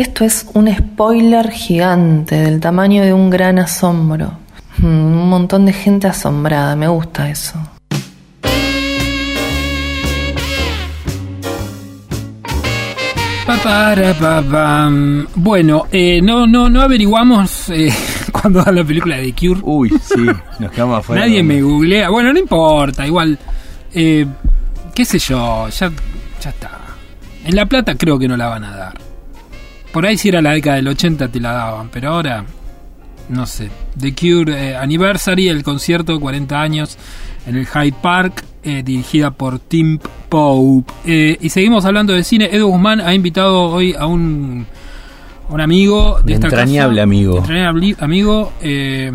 Esto es un spoiler gigante del tamaño de un gran asombro. Mm, Un montón de gente asombrada, me gusta eso. Bueno, eh, no, no, no averiguamos eh, cuándo da la película de The Cure. Uy, sí, nos quedamos afuera. Nadie me googlea. Bueno, no importa, igual. eh, qué sé yo, ya, ya está. En La Plata creo que no la van a dar. Por ahí si era la década del 80 te la daban, pero ahora, no sé. The Cure eh, Anniversary, el concierto, 40 años, en el Hyde Park, eh, dirigida por Tim Pope. Eh, y seguimos hablando de cine. Edu Guzmán ha invitado hoy a un, un amigo de Un esta entrañable casa, amigo. entrañable amigo eh,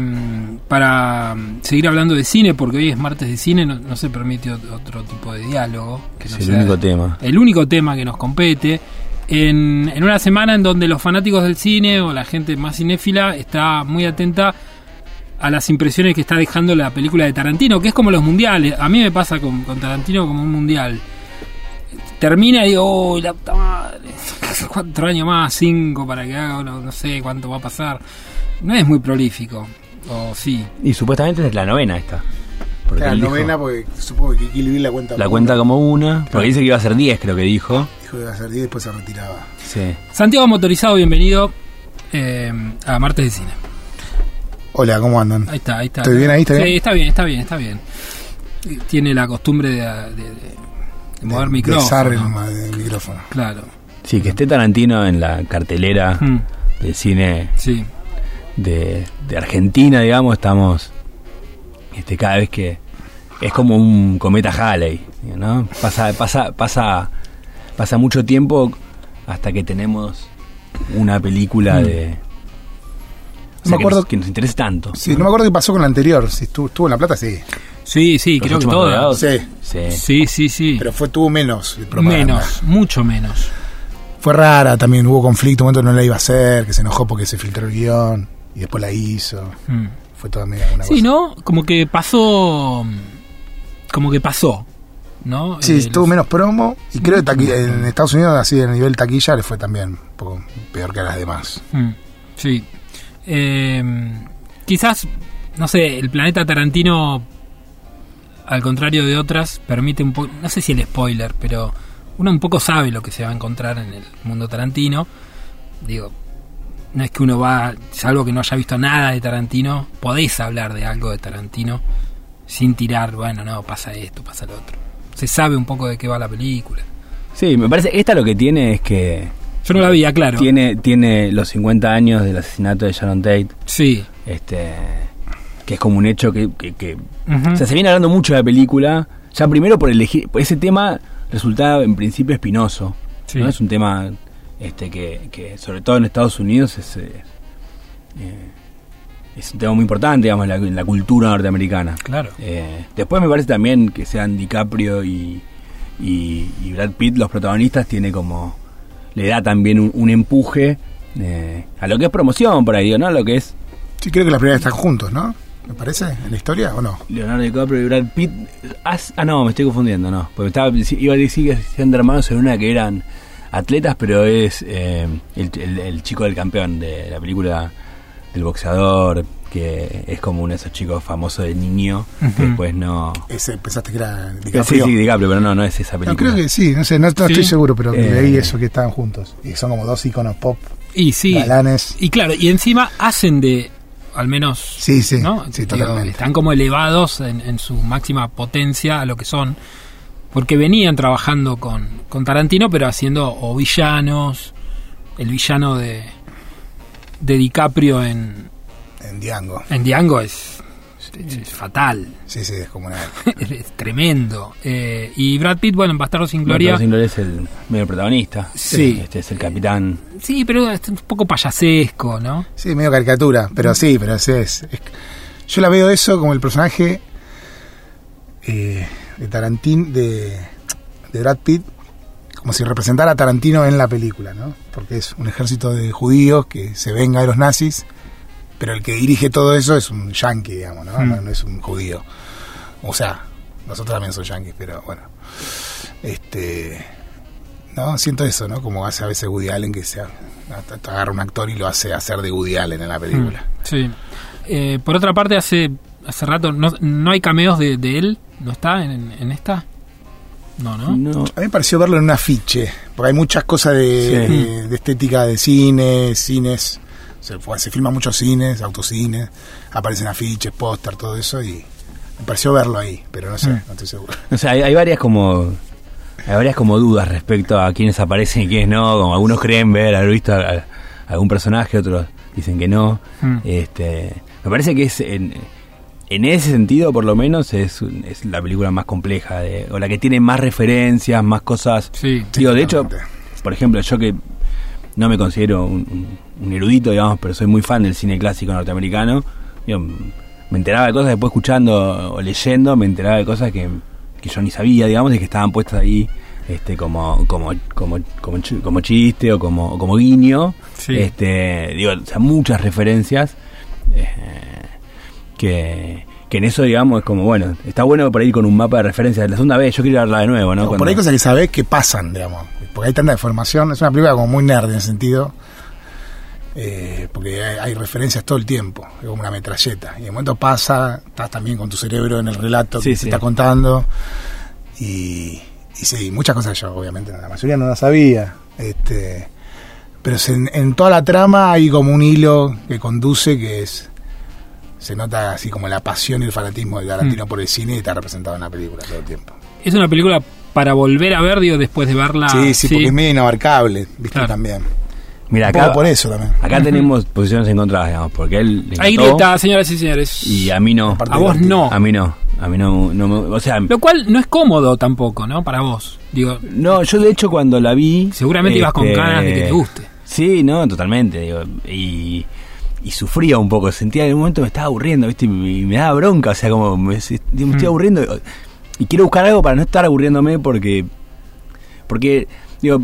para seguir hablando de cine, porque hoy es martes de cine, no, no se permite ot- otro tipo de diálogo. Que Es no el sea único tema. el único tema que nos compete. En, una semana en donde los fanáticos del cine o la gente más cinéfila está muy atenta a las impresiones que está dejando la película de Tarantino, que es como los mundiales. A mí me pasa con, Tarantino como un mundial. Termina y digo, uy, la puta madre, cuatro años más, cinco para que haga, no, no sé cuánto va a pasar. No es muy prolífico, o sí. Y supuestamente es la novena esta. Porque Claro, dijo- novena, porque supongo que Kill Bill la cuenta. la como cuenta una. como una. Porque dice que iba a ser 10, creo que dijo. Dijo que iba a ser 10 y después se retiraba. Sí. Santiago Motorizado, bienvenido eh, a Martes de Cine. Hola, ¿cómo andan? Ahí está, ahí está. ¿Estoy bien ahí? ¿Está sí, bien? está bien, está bien, está bien. Tiene la costumbre de, de- de- de mover De- micrófono. el, micrófono. Claro. Sí, que esté Tarantino en la cartelera Mm, de cine sí. de, de Argentina, digamos, estamos este cada vez que es como un cometa Halley, ¿no? Pasa pasa pasa pasa mucho tiempo hasta que tenemos una película Mm. de o No sea, me que, acuerdo- nos, que nos interese tanto. Sí, no me acuerdo qué pasó con la anterior. Si estuvo, estuvo en La Plata, sí. Sí, sí, Los creo que rodeados. Sí, Sí. Sí, sí, sí. pero fue, tuvo menos propaganda. menos, mucho menos. Fue rara también, hubo conflicto, un momento no la iba a hacer, que se enojó porque se filtró el guion y después la hizo. Mm. Fue toda media una Sí, cosa. ¿no? Como que pasó. Como que pasó. ¿No? Sí, Eh, tuvo los- menos promo y creo que taqui- en Estados Unidos, así a nivel taquilla, le fue también un poco peor que a las demás. Mm, Sí. Eh, quizás, no sé, el planeta Tarantino, al contrario de otras, permite un poco, no sé si el spoiler, pero uno un poco sabe lo que se va a encontrar en el mundo Tarantino. Digo, no es que uno va, salvo que no haya visto nada de Tarantino, podés hablar de algo de Tarantino sin tirar, bueno, no, pasa esto, pasa lo otro. Se sabe un poco de qué va la película. Sí, me parece esta lo que tiene es que Yo no la vi, claro. tiene tiene los 50 años del asesinato de Sharon Tate, Sí. este que es como un hecho que, que- que. O sea, se viene hablando mucho de la película, ya primero por elegir, ese tema resultaba en principio espinoso. Sí. ¿no? Es un tema este que, que sobre todo en Estados Unidos es, eh, eh, es un tema muy importante, digamos, en la, en la cultura norteamericana. Claro. Eh, después me parece también que sean DiCaprio y, y, y Brad Pitt los protagonistas, tiene como, le da también un, un empuje eh, a lo que es promoción por ahí, ¿no? A lo que es Sí, creo que la primera están juntos, ¿no? ¿Me parece? ¿En la historia o no? Leonardo DiCaprio y Brad Pitt. Ah, ah, no, me estoy confundiendo, no. Porque estaba, iba a decir que siendo hermanos en una que eran atletas, pero es eh, el, el- el chico del campeón de la película del boxeador, que es como uno de esos chicos famosos de niño, que Ujú. después no. Ese, pensaste que era Sí, DiCaprio. sí, DiCaprio, pero no, no es esa No, película. creo que sí, no sé, no, no Sí. estoy seguro, pero Eh. leí eso que estaban juntos. Y son como dos iconos pop, Y sí. galanes. Y claro, y encima hacen de, al menos, Sí, sí, ¿no? sí, Digo, totalmente. están como elevados en, en su máxima potencia a lo que son, porque venían trabajando con, con Tarantino, pero haciendo o villanos, el villano de, de DiCaprio en, En Diango. en Django es, es- es fatal, Sí, sí, es como una... es tremendo. Eh, y Brad Pitt, bueno, en Bastardo sin Gloria. Gloria, Sin Gloria es el medio protagonista. Sí. Este es el capitán. sí, pero es un poco payasesco, ¿no? Sí, medio caricatura, pero sí, pero sí es, es- Yo la veo eso como el personaje eh, de Tarantino, de, de Brad Pitt, como si representara a Tarantino en la película, ¿no? Porque es un ejército de judíos que se venga de los nazis, pero el que dirige todo eso es un yankee, digamos, ¿no? Mm. No, no es un judío. O sea, nosotros también somos yankees, pero bueno. Este. No, siento eso, ¿no? Como hace a veces Woody Allen que hasta Agarra un actor y lo hace hacer de Woody Allen en la película. Sí. Eh, por otra parte, hace hace rato no, no hay cameos de, de él. ¿No está en, en esta? No, ¿no? No, A mí me pareció verlo en un afiche, porque hay muchas cosas de, Sí. de- de estética de cine, cines, se, fue- se filman muchos cines, autocines, aparecen afiches, póster, todo eso, y me pareció verlo ahí, pero no sé, Mm. no estoy seguro. O sea, hay, hay varias como hay varias como dudas respecto a quiénes aparecen y quiénes no. Como algunos creen ver, haber visto a, a algún personaje, otros dicen que no. Mm. Este, me parece que es en, en ese sentido, por lo menos, es, es la película más compleja de, o la que tiene más referencias, más cosas. Sí. Digo, de hecho, por ejemplo, yo que no me considero un, erudito, digamos, pero soy muy fan del cine clásico norteamericano. digo, me enteraba de cosas después escuchando o leyendo, me enteraba de cosas que, que yo ni sabía, digamos, y que estaban puestas ahí este como como como como, como chiste o como como guiño. Sí. Este, digo, o sea, muchas referencias eh, que que en eso, digamos, es como, bueno, está bueno para ir con un mapa de referencias. La segunda vez, yo quiero verla de nuevo, ¿no? No, por ahí hay cosas que sabés que pasan, digamos, porque hay tanta información, es una película como muy nerd en ese sentido, eh, porque hay, hay referencias todo el tiempo, es como una metralleta, y de momento pasa, estás también con tu cerebro en el relato Sí, que sí. se está contando, y, y sí, muchas cosas yo, obviamente, la mayoría no las sabía, este, pero en, en toda la trama hay como un hilo que conduce que es... Se nota así como la pasión y el fanatismo de Tarantino por el cine y está representado en la película todo el tiempo. Es una película para volver a ver, digo, después de verla. Sí, sí, porque es medio inabarcable, viste, Claro. también. Mira, acá, por eso también. acá tenemos posiciones encontradas, digamos, porque él le Hay señoras y señores. y a mí no. A vos no. A mí no. A mí no, no me- o sea, Lo cual no es cómodo tampoco, ¿no? Para vos. Digo, no, yo de hecho cuando la vi seguramente ibas con este, ganas de que te guste. Sí, no, totalmente, digo, y y sufría un poco, sentía en un momento me estaba aburriendo, ¿viste? Y me daba bronca, o sea, como me, me estoy Mm. aburriendo y quiero buscar algo para no estar aburriéndome porque porque digo,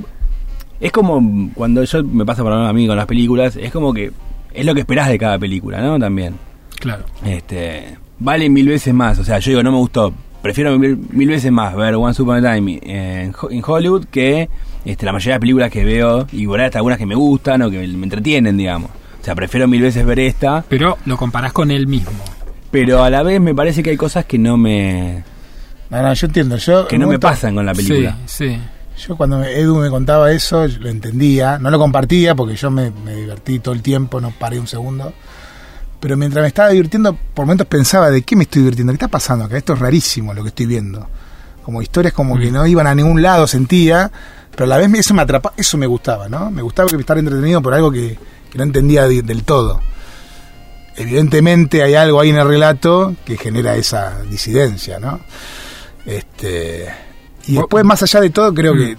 es como cuando yo me pasa por a mí con las películas, es como que es lo que esperás de cada película, ¿no? También. Claro. este vale mil veces más. O sea, yo digo, no me gustó. Prefiero mil, mil veces más ver One a Time en Hollywood que este, la mayoría de películas que veo, y por ahí hasta algunas que me gustan o que me entretienen, digamos. O sea, prefiero mil veces ver esta, Pero lo comparás con él mismo. pero a la vez me parece que hay cosas que no me No, no, yo entiendo. Yo, que no me momento- pasan con la película. Sí, sí. Yo cuando Edu me contaba eso, lo entendía. No lo compartía porque yo me, me divertí todo el tiempo, no paré un segundo. Pero mientras me estaba divirtiendo, por momentos pensaba, ¿de qué me estoy divirtiendo? ¿Qué está pasando acá? Esto es rarísimo lo que estoy viendo. Como historias como que Mm. no iban a ningún lado, sentía. Pero a la vez eso me atrapa, eso me gustaba, ¿no? Me gustaba que estar entretenido por algo que, que no entendía del todo. Evidentemente hay algo ahí en el relato que genera esa disidencia, ¿no? Este y después más allá de todo creo Mm. que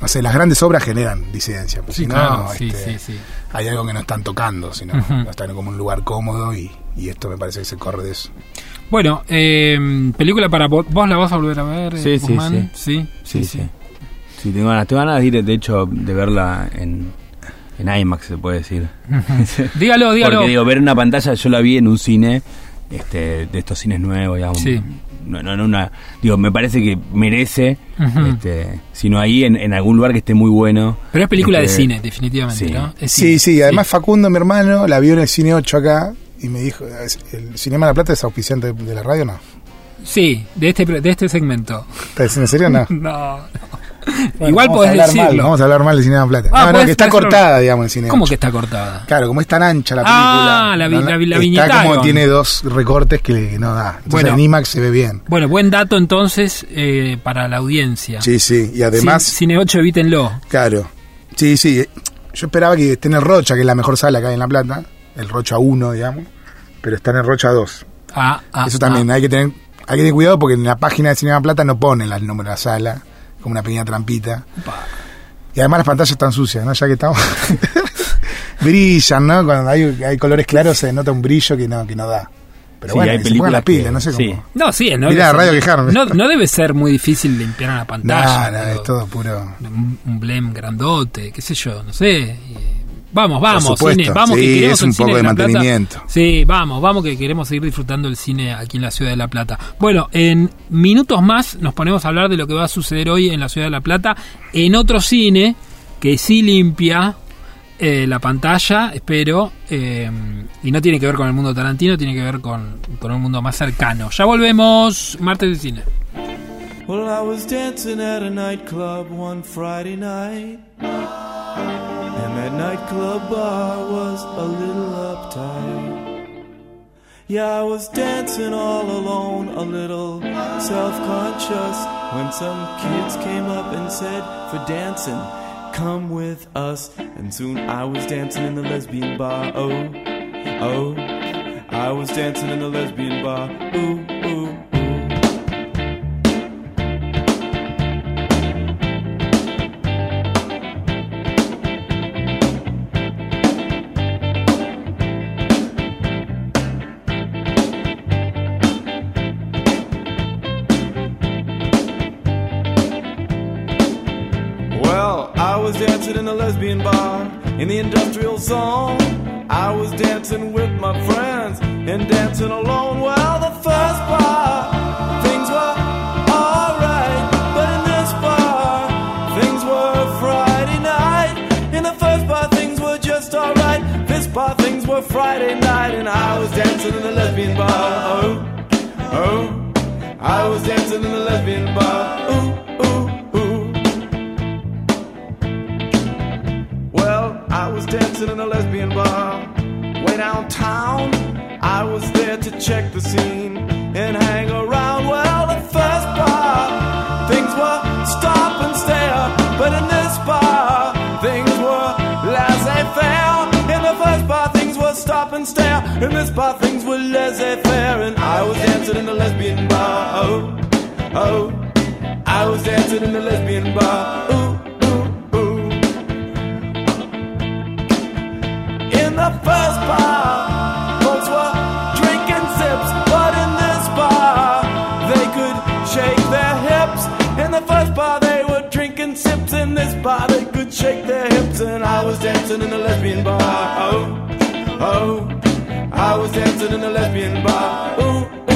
no sé, las grandes obras generan disidencia, porque Sí, si no, claro. Sí, este, sí, sí. hay algo que no están tocando, sino Ujú. no están como en un lugar cómodo y, y esto me parece que se corre de eso. Bueno, eh, película para vos. ¿Vos la vas a volver a ver? eh, Sí, sí, sí. Sí, sí. Sí, tengo ganas, tengo ganas de ir, de hecho, de verla en, en IMAX, se puede decir. Dígalo, dígalo. Porque digo, ver una pantalla, yo la vi en un cine, este, de estos cines nuevos, digamos. Sí. No, no, no una, digo, me parece que merece, Ujú. este, sino ahí en, en algún lugar que esté muy bueno. Pero es película de Este, cine, definitivamente, sí. ¿no? Es Sí, cine. sí, además Facundo, mi hermano, la vio en el Cine 8 acá y me dijo, ¿el Cinema de la Plata es auspiciante de la radio no? Sí, de este, de este segmento. ¿Estás diciendo en serio no? No, no. Bueno, Igual podés hablar mal, decirlo. vamos a hablar mal del Cinema de la Plata. Ah, no, no, que está cortada, digamos, el Cine ¿Cómo 8. que está cortada? Claro, como es tan ancha la película. Ah, la vi- no, no, la vi- la Está como tiene dos recortes que, no da. Entonces Bueno. en IMAX se ve bien. Bueno, buen dato entonces eh, para la audiencia. Sí, sí. Y además, Cin- Cine 8, evítenlo. claro. Sí, sí. Yo esperaba que esté en el Rocha, que es la mejor sala que hay en La Plata. El Rocha 1, digamos. Pero está en el Rocha 2. Ah, ah, Eso también ah. hay que tener hay que tener cuidado porque en la página de Cinema Plata no ponen el número de la sala, como una pequeña trampita. Y además las pantallas están sucias, ¿no? Ya que estamos. Brillan, ¿no? Cuando hay, hay colores claros se nota un brillo que no, que no da. Pero Sí, bueno, hay que se pongan las películas que- pilas, no sé cómo. sí. No, sí, no, Mirá, Radio ser, Quejarme. no, no debe ser muy difícil limpiar una pantalla. No, es todo puro. Un, un blem grandote, qué sé yo, no sé. y- Vamos, vamos, cine, vamos sí, que queremos es un el cine poco de La Plata. mantenimiento. Sí, vamos, vamos que queremos seguir disfrutando el cine aquí en la ciudad de La Plata. Bueno, en minutos más nos ponemos a hablar de lo que va a suceder hoy en la ciudad de La Plata en otro cine que sí limpia eh, la pantalla, espero. eh, y no tiene que ver con el mundo Tarantino, tiene que ver con, con un mundo más cercano. Ya volvemos, martes de cine. Well, I was dancing at a nightclub one Friday night. Nightclub bar was a little uptight. Yeah, I was dancing all alone, a little self conscious. When some kids came up and said, For dancing, come with us. And soon I was dancing in the lesbian bar. Oh, oh. I was dancing in the lesbian bar. Ooh, ooh, ooh. In a lesbian bar in the industrial zone. I was dancing with my friends and dancing alone. while the first bar, things were alright. But in this bar, things were Friday night. In the first bar, things were just alright. This bar, things were Friday night. And I was dancing in the lesbian bar. Oh, oh. I was dancing in the lesbian bar. Ooh, ooh. I was dancing in a lesbian bar way downtown. I was there to check the scene and hang around. Well, the first bar, things were stop and stare. But in this bar, things were laissez faire. In the first bar, things were stop and stare. In this bar, things were laissez faire. And I was dancing in the lesbian bar. Oh, oh. I was dancing in the lesbian bar. Ooh, the first bar, folks were drinking sips, but in this bar, they could shake their hips. In the first bar, they were drinking sips. In this bar, they could shake their hips, and I was dancing in the lesbian bar. Oh, oh, I was dancing in the lesbian bar. Ooh,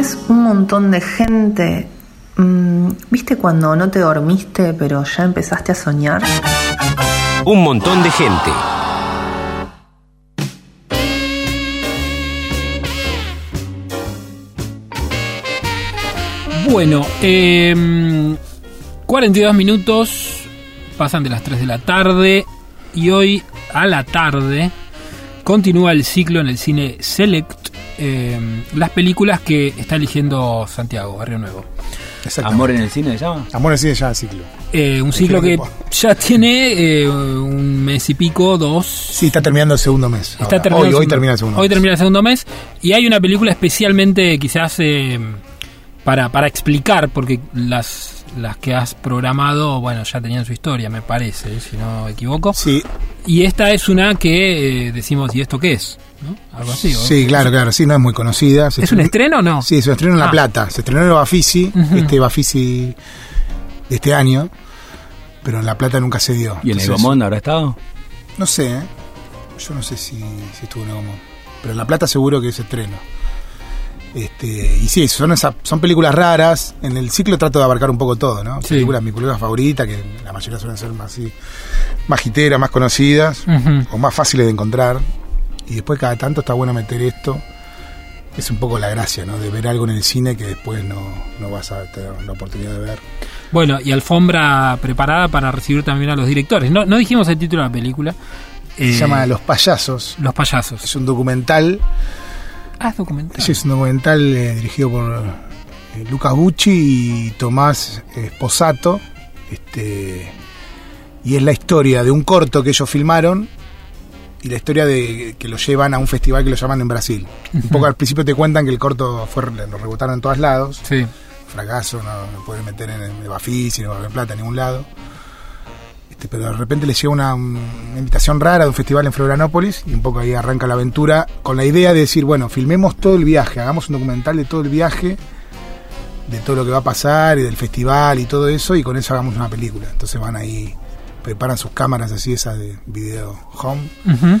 ¿Cómo es un montón de gente? Mm, ¿Viste cuando no te dormiste pero ya empezaste a soñar? Un montón de gente. Bueno, eh, 42 minutos pasan de las 3 de la tarde y hoy a la tarde continúa el ciclo en el cine Select, eh, las películas que está eligiendo Santiago, Barrio Nuevo. Amor en el cine se llama. Amor en cine ya ciclo. Eh, un ciclo que ya tiene eh, un mes y pico, dos. Sí, está terminando el segundo mes. Está ahora. terminando hoy, el hoy termina el segundo Hoy mes. termina el segundo mes. Y hay una película especialmente quizás eh, para, para explicar, porque las, las que has programado, bueno, ya tenían su historia, me parece, si no me equivoco. Sí, Y esta es una que eh, decimos, ¿y esto qué es? ¿No? Algo así. ¿o? sí, claro, claro. Sí, no es muy conocida. Se ¿Es un estreno o no? Sí, es un estreno en La Ah. Plata. Se estrenó en el Bafisi, Ujú. este Bafisi de este año. Pero en La Plata nunca se dio. ¿Y en el Gomón habrá estado? No sé, ¿eh? Yo no sé si, si estuvo en Egomón. Pero en La Plata seguro que es estreno. Este, y sí, son, esa- son películas raras. En el ciclo trato de abarcar un poco todo, ¿no? Sí. Películas, mi película favorita, que la mayoría suelen ser más así, más más conocidas, o más fáciles de encontrar. Y después cada tanto está bueno meter esto. Es un poco la gracia, ¿no? De ver algo en el cine que después no, no vas a tener la oportunidad de ver. Bueno, y alfombra preparada para recibir también a los directores. No, no dijimos el título de la película. Eh, Se llama Los Payasos. Los payasos. Es un documental Ah, es documental. Sí, es un documental eh, dirigido por eh, Lucas Bucci y Tomás Esposato. Este, y es la historia de un corto que ellos filmaron y la historia de que lo llevan a un festival que lo llaman en Brasil. Un poco al principio te cuentan que el corto fue, lo rebotaron en todos lados. Sí. Fracaso, no, no pueden meter en el Bafisi, no en Plata, en ningún lado. Este, pero de repente les llega una, una invitación rara de un festival en Florianópolis y un poco ahí arranca la aventura con la idea de decir, bueno, filmemos todo el viaje, hagamos un documental de todo el viaje, de todo lo que va a pasar y del festival y todo eso y con eso hagamos una película. Entonces van ahí, preparan sus cámaras así, esas de video home, Ujú. un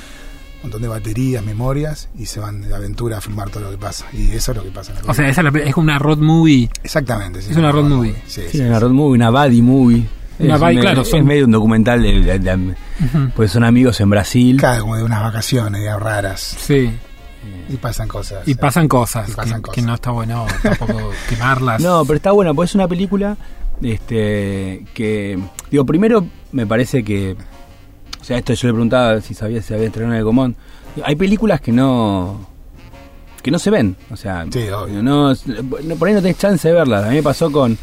montón de baterías, memorias y se van de aventura a filmar todo lo que pasa. Y eso es lo que pasa en la O sea, esa es, como una road movie. Exactamente. sí, es una road movie. Sí, Sí, sí, una road movie, una buddy movie. Una Es claro, Es son- medio un documental, de, de- de- pues son amigos en Brasil. Claro, como de unas vacaciones ya raras. Sí. Y pasan cosas. Y pasan cosas. Y pasan que, cosas. que no está bueno tampoco quemarlas. No, pero está buena, pues es una película este que digo, primero me parece que o sea, esto yo le preguntaba si sabía si había estrenado en el común. Hay películas que no que no se ven, o sea, Sí, obvio. no, no- por ahí no tenés chance de verlas. A mí me pasó con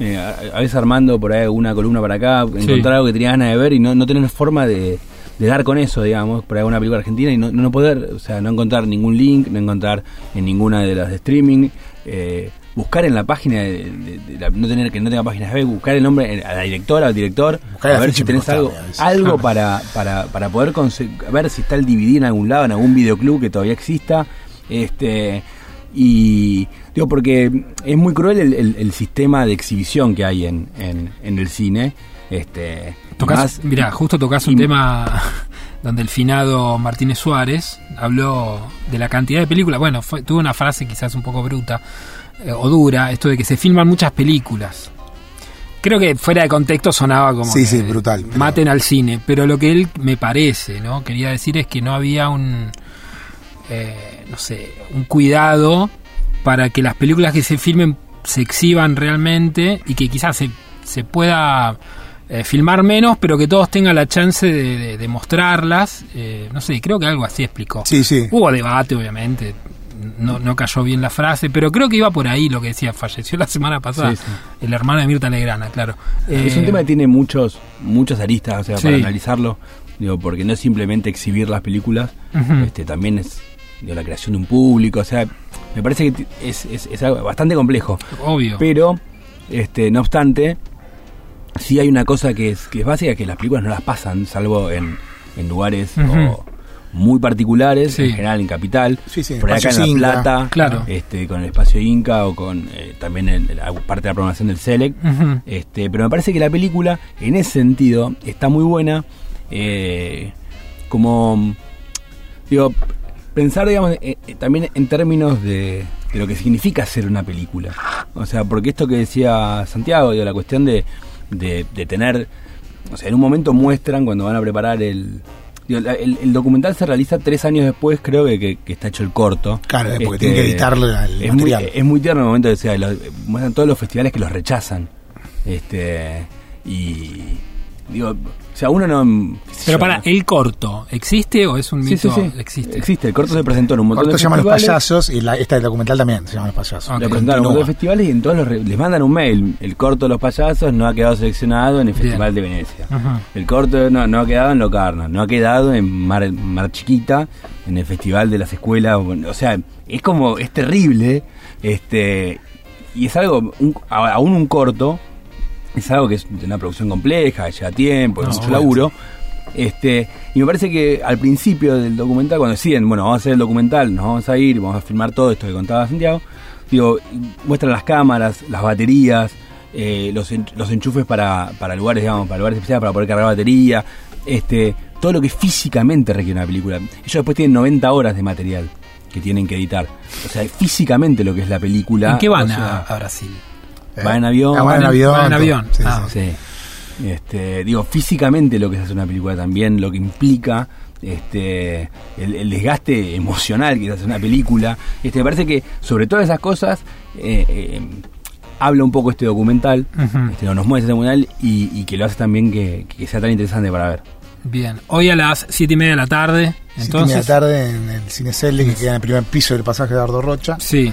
eh, a, a veces armando por ahí una columna para acá, encontrar algo que tenías ganas de ver y no, no tener forma de, de dar con eso, digamos, por ahí una película argentina y no, no poder, o sea, no encontrar ningún link, no encontrar en ninguna de las de streaming, eh, buscar en la página, de, de- de la- no tener que no tenga páginas web, buscar el nombre eh, a la directora, al director, Buscar a ver si tenés algo, algo para, para, para poder ver si está el DVD en algún lado, en algún videoclub que todavía exista. Este y digo porque es muy cruel el, el- el sistema de exhibición que hay en, en, en el cine. Este, Tocás, más- mirá, justo tocas un y- tema donde el finado Martínez Suárez habló de la cantidad de películas. Bueno, fue, tuvo una frase quizás un poco bruta eh, o dura, esto de que se filman muchas películas. Creo que fuera de contexto sonaba como Sí, que sí, brutal, pero- maten al cine, pero lo que él me parece, ¿no? Quería decir es que no había un eh, no sé, un cuidado para que las películas que se filmen se exhiban realmente y que quizás se, se pueda eh, filmar menos, pero que todos tengan la chance de, de- de mostrarlas. Eh, no sé, creo que algo así explicó. Sí, sí. Hubo debate, obviamente. No, no cayó bien la frase, pero creo que iba por ahí lo que decía. Falleció la semana pasada Sí, sí. el hermano de Mirta Legrana, claro. Es Eh, un tema que tiene muchos muchas aristas, o sea, Sí. para analizarlo, digo, porque no es simplemente exhibir las películas, este también es digo, la creación de un público, o sea, me parece que es, es, es algo bastante complejo. Obvio. Pero, este, no obstante, sí hay una cosa que es, que es básica, que las películas no las pasan, salvo en, en lugares o muy particulares, Sí. en general en Capital, Sí, sí, por acá en La Inca. Plata, Claro. este, con el espacio Inca o con eh, también el- la parte de la programación del Select. Este, pero me parece que la película, en ese sentido, está muy buena. eh, como, digo, pensar, digamos, eh, eh, también en términos de, de lo que significa hacer una película. O sea, porque esto que decía Santiago, digo, la cuestión de, de, de tener, o sea, en un momento muestran cuando van a preparar el... digo, el, el documental se realiza tres años después, creo que, que- que está hecho el corto. Claro, porque Este, tienen que editarle el es muy, material. es muy tierno el momento de decir, los- muestran todos los festivales que los rechazan. Este y digo, o sea, uno no Pero yo, para, ¿no? ¿el corto existe o es un mito? sí, sí. Existe. Existe, el corto se presentó en un montón Corto de se llama Los festivales. Payasos y la, esta del documental también se llama Los Payasos. Ok. Lo presentaron en un montón de festivales y en todos los re- les mandan un mail. El corto de los payasos no ha quedado seleccionado en el Festival de Venecia. Ajá. El corto no, no ha quedado en Locarno, no ha quedado en Mar, Mar Chiquita, en el Festival de las Escuelas. O sea, es como, es terrible. este Y es algo, un- aún un corto, es algo que es una producción compleja, lleva tiempo, es mucho laburo. Este, y me parece que al principio del documental, cuando deciden, bueno, vamos a hacer el documental, nos vamos a ir, vamos a filmar todo esto que contaba Santiago, digo, muestran las cámaras, las baterías, eh, los, los enchufes para, para lugares, digamos, para lugares especiales, para poder cargar batería, este, todo lo que físicamente requiere una película. Ellos después tienen 90 horas de material que tienen que editar. O sea, físicamente lo que es la película. ¿En qué van o sea, a, a Brasil? Va en avión. Ah, van en avión. van en avión. Sí, Ah, sí. Sí. Este, digo, físicamente lo que es hacer una película también, lo que implica este, el, el desgaste emocional que es hacer una película. Este, me parece que sobre todas esas cosas eh, eh, habla un poco este documental, este, o nos muestra este documental y, y que lo hace también que, que sea tan interesante para ver. Bien. Hoy a las siete y media de la tarde. Siete y media de Entonces. la tarde en el Cine Celle, que queda en el primer piso del pasaje de Ardo Rocha. Sí.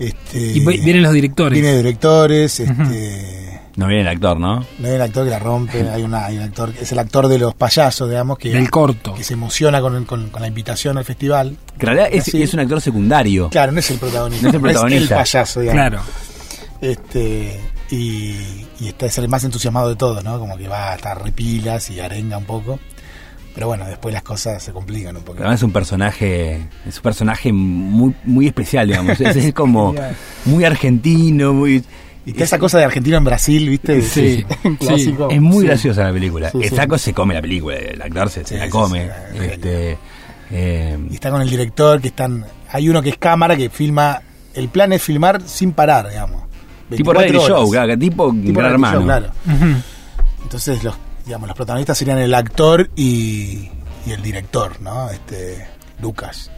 Este, Y vi- vienen los directores. Viene directores, este, No viene el actor, ¿no? no hay un actor que la rompe, hay, una, hay un actor que es el actor de los payasos, digamos, que, Del corto. que se emociona con, con- con la invitación al festival. Que en realidad es, es un actor secundario. Claro, no es el protagonista, No es el protagonista. payaso, digamos. Claro. Este, y, y está es el más entusiasmado de todo, ¿no? Como que va a estar repilas y arenga un poco. Pero bueno, después las cosas se complican un poco. Además es un personaje, es un personaje muy, muy especial, digamos. Es, es como muy argentino, muy Y está esa cosa de Argentina en Brasil, ¿viste? Sí, clásico. Es muy Sí. graciosa la película. El sí. saco se come la película, el actor se, se la come. este, eh, Y está con el director que están. Hay uno que es cámara que filma. El plan es filmar sin parar, digamos. tipo 24 reality horas. show, claro, tipo, Tipo Gran show, claro. Entonces los, digamos, los protagonistas serían el actor y, y el director, ¿no? Este, Lucas.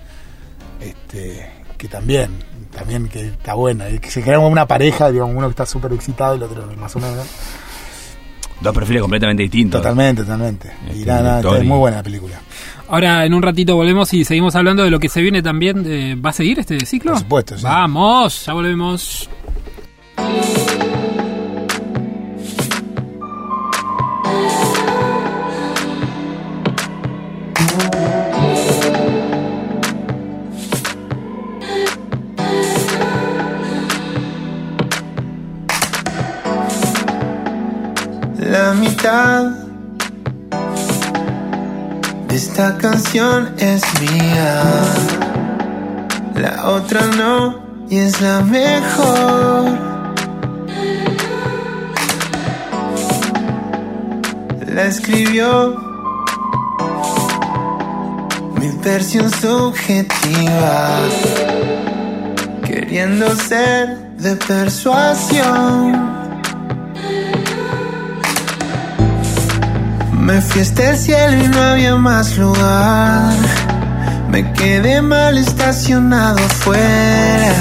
Este, que también, también que está bueno, y que se crea una pareja, digamos, uno que está súper excitado y el otro más o menos. Dos perfiles completamente distintos. Totalmente, totalmente. Y Este, nada, nada, y- muy buena la película. Ahora en un ratito volvemos y seguimos hablando de lo que se viene también. eh, ¿Va a seguir este ciclo? Por supuesto, sí. Vamos, ya volvemos. Mitad esta canción es mía, la otra no y es la mejor. La escribió mi versión subjetiva, queriendo ser de persuasión. Me fui el cielo y no había más lugar. Me quedé mal estacionado fuera.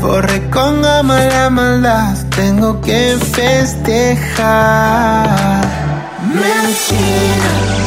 Borré con gama la maldad, tengo que festejar. Mentira.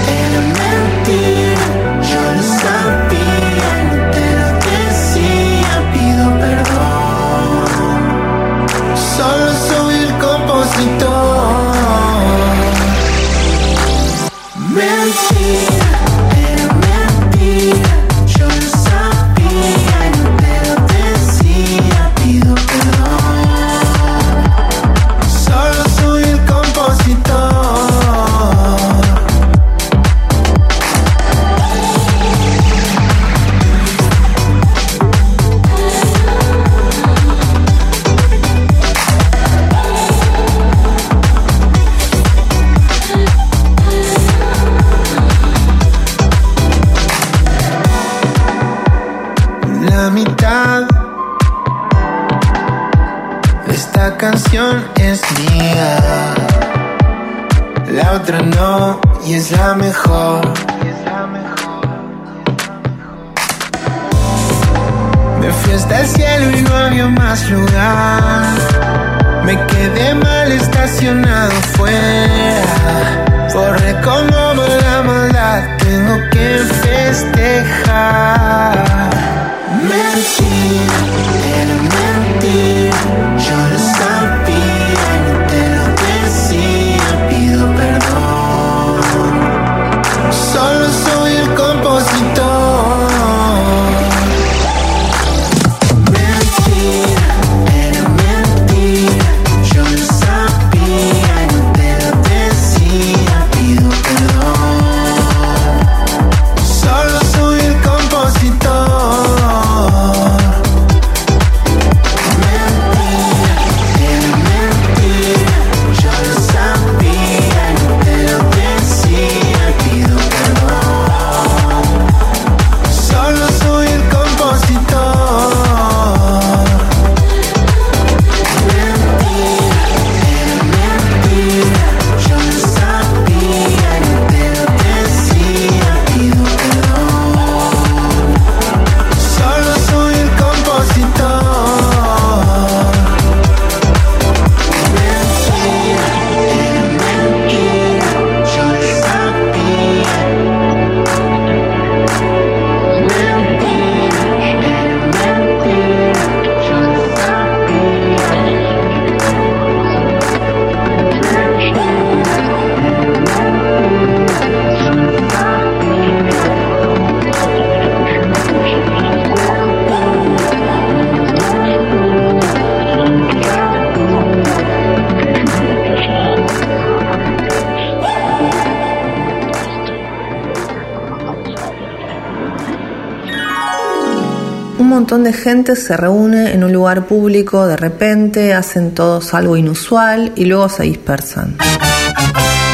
De gente se reúne en un lugar público, de repente hacen todos algo inusual y luego se dispersan.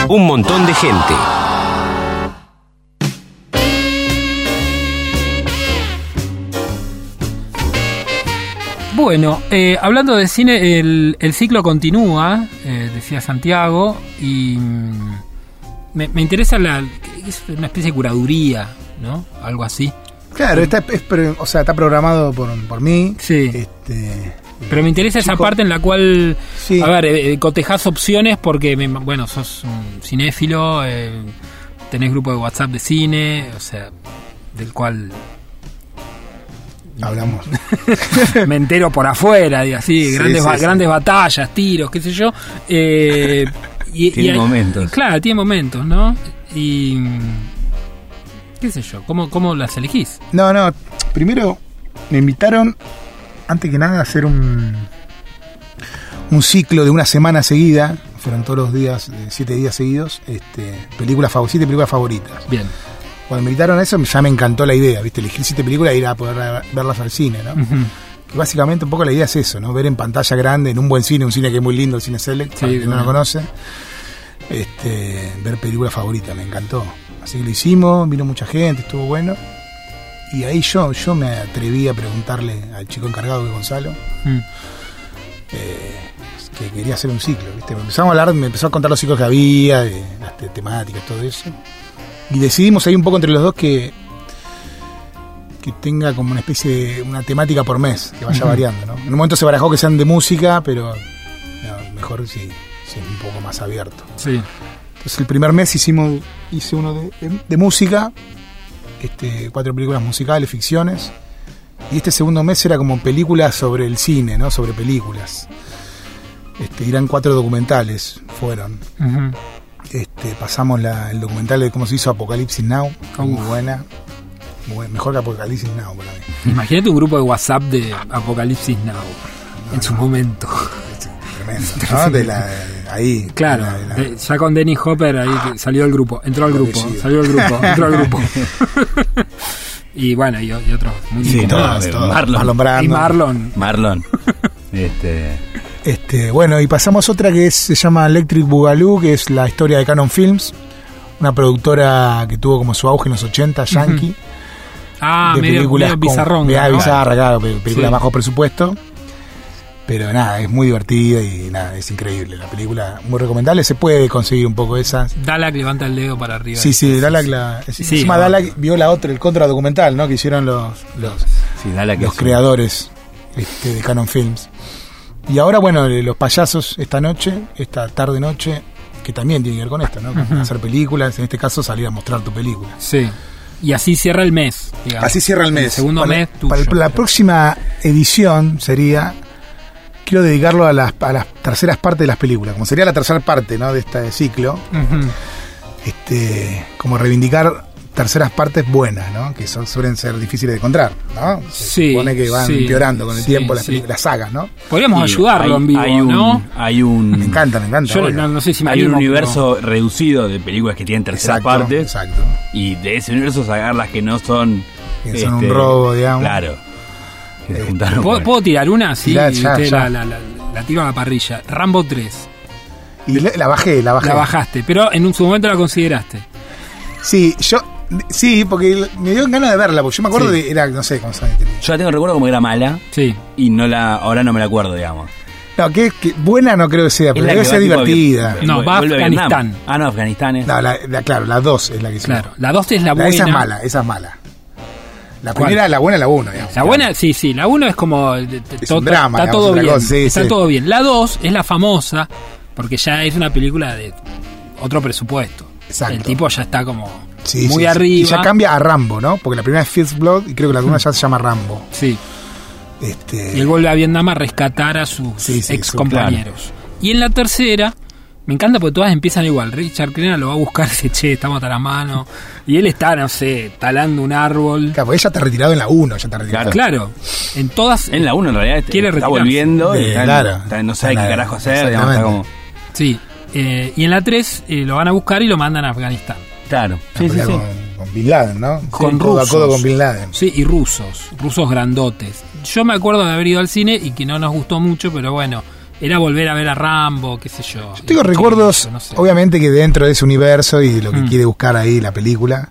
Un montón de gente. Bueno, eh, hablando de cine, el, el ciclo continúa, eh, decía Santiago, y mm, me, me interesa la. Es una especie de curaduría, ¿no? Algo así. Claro, está, es o sea, está programado por, por mí. Sí. Este, Pero me interesa esa parte en la cual, Sí. a ver, eh, cotejás opciones porque, me- bueno, sos un cinéfilo, eh, tenés grupo de WhatsApp de cine, o sea, del cual hablamos. me entero por afuera, digo, así, Sí, grandes, sí, ba- sí. grandes batallas, tiros, qué sé yo. Eh, y, Tiene hay- momentos. Claro, tiene momentos, ¿no? Y. ¿Qué sé yo? ¿Cómo, cómo las elegís? No, no. Primero me invitaron, antes que nada, a hacer un, un ciclo de una semana seguida. Fueron todos los días, eh, siete días seguidos. Este, películas favoritas, siete películas favoritas. Bien. Cuando me invitaron a eso, ya me encantó la idea, ¿viste? Elegir siete películas e ir a poder ver- verlas al cine, ¿no? Que básicamente un poco la idea es eso, ¿no? Ver en pantalla grande, en un buen cine, un cine que es muy lindo, el cine Select, Sí, para quien no lo conoce. Este, ver películas favoritas, me encantó. Así que lo hicimos, vino mucha gente, estuvo bueno. Y ahí yo, yo me atreví a preguntarle al chico encargado de Gonzalo Mm. eh, que quería hacer un ciclo, ¿viste? Me Empezamos a hablar, me empezó a contar los ciclos que había, de las te- temáticas, todo eso. Y decidimos ahí un poco entre los dos que que tenga como una especie de una temática por mes, que vaya variando, ¿no? En un momento se barajó que sean de música, pero no, mejor si, si es un poco más abierto. Sí. Entonces el primer mes hicimos hice uno de, música, este, cuatro películas musicales, ficciones. Y este segundo mes era como películas sobre el cine, ¿no? Sobre películas. Este, eran cuatro documentales, fueron. Este, pasamos la- el documental de cómo se hizo Apocalipsis Now, muy Uf. buena. Muy buena, mejor que Apocalipsis Now para mí. Imagínate un grupo de WhatsApp de Apocalipsis Now en su momento. Tremendo. ¿no? De la, ahí. Claro, de la- de la- ya con Dennis Hopper ahí que salió del grupo, entró al grupo, salió del grupo, entró al grupo. y bueno, y, y otros muy Sí, de todas. Marlon. Brando. Y Marlon. Marlon. este. Este, bueno, y pasamos otra que es- se llama Electric Boogaloo, que es la historia de Canon Films, una productora que tuvo como su auge en los 80, yankee, Ah, de medio, películas medio con- bizarrón. media ¿no? bizarra, claro, pe- películas Sí. bajo presupuesto. Pero nada, es muy divertida y nada, es increíble. La película muy recomendable, se puede conseguir un poco esas. Dalak levanta el dedo para arriba. Sí, sí, Dalak, la, Sí, encima no. Dalak vio la otra, el contra documental, ¿no? Que hicieron los, los, Sí, los es- creadores este, de Canon Films. Y ahora, bueno, eh, los payasos esta noche, esta tarde noche, que también tiene que ver con esto, ¿no? Hacer películas, en este caso salir a mostrar tu película. Sí. Y así cierra el mes. digamos. Así cierra el mes. segundo Para- mes tuyo. para el- la próxima edición sería. Quiero dedicarlo a las, a las terceras partes de las películas. Como sería la tercera parte ¿no? de este ciclo. Este, como reivindicar terceras partes buenas, ¿no? Que son, suelen ser difíciles de encontrar, ¿no? Se Sí, supone que van sí, empeorando con el sí, tiempo las, las sagas, ¿no? Podríamos y ayudarlo hay- en vivo, hay un, ¿no? Hay un, Me encanta, me encanta. Yo no, no sé si me hay un universo reducido de películas que tienen terceras exacto, partes. exacto. Y de ese universo sacar las que no son. Que son un robo, digamos. Claro. Que se juntaron pero- ¿Puedo, tirar una? Sí, Tirá, y ya, usted ya. La, la- la- la tiro a la parrilla. Rambo 3. Y la, la bajé, la bajé. La bajaste, pero en un, su momento la consideraste. Sí, yo. Sí, porque me dio ganas de verla, porque yo me acuerdo Sí. de. Era, no sé cómo se llama. Yo la tengo recuerdo como que era mala Sí. y no la ahora no me la acuerdo, digamos. No, que, que buena no creo que sea, pero debe que ser divertida. No, va a Afganistán. Vietnam. Ah, no, Afganistán es. No, la, la- claro, la 2 es la que sí. Claro. La 2 es la La- buena. esa es mala, esa es mala. La ¿Cuál? primera, la buena es la 1, digamos. La buena, sí, sí. La 1 es como. eh, Es un drama, Está digamos, todo otra bien. cosa, sí, está sí. todo bien. La 2 es la famosa, porque ya es una película de otro presupuesto. Exacto. El tipo ya está como Sí, muy sí, arriba. Y ya cambia a Rambo, ¿no? Porque la primera es Fifth Blood y creo que la segunda ya se llama Rambo. Sí. Este, Y él vuelve a Vietnam a rescatar a sus Sí, ex compañeros. Y en la tercera, me encanta porque todas empiezan igual. Richard Crenna lo va a buscar, dice, che, estamos a la mano. Y él está, no sé, talando un árbol. Claro, porque ella está retirado en la 1, ya está retirado. Claro, en todas. En la 1 en realidad Quiere está retirarse. volviendo y Eh, está- claro. está- no sabe qué Claro, carajo hacer, digamos, está como. Sí. eh, y en la 3 lo van a buscar y lo mandan a Afganistán. Claro. La Sí, sí, sí. con, con Bin Laden, ¿no? Con codo a rusos. codo con Bin Laden. Sí, y rusos, rusos grandotes. Yo me acuerdo de haber ido al cine y que no nos gustó mucho, pero bueno, era volver a ver a Rambo, qué sé yo. Yo tengo recuerdos, no sé. obviamente que dentro de ese universo y de lo que Mm. quiere buscar ahí la película,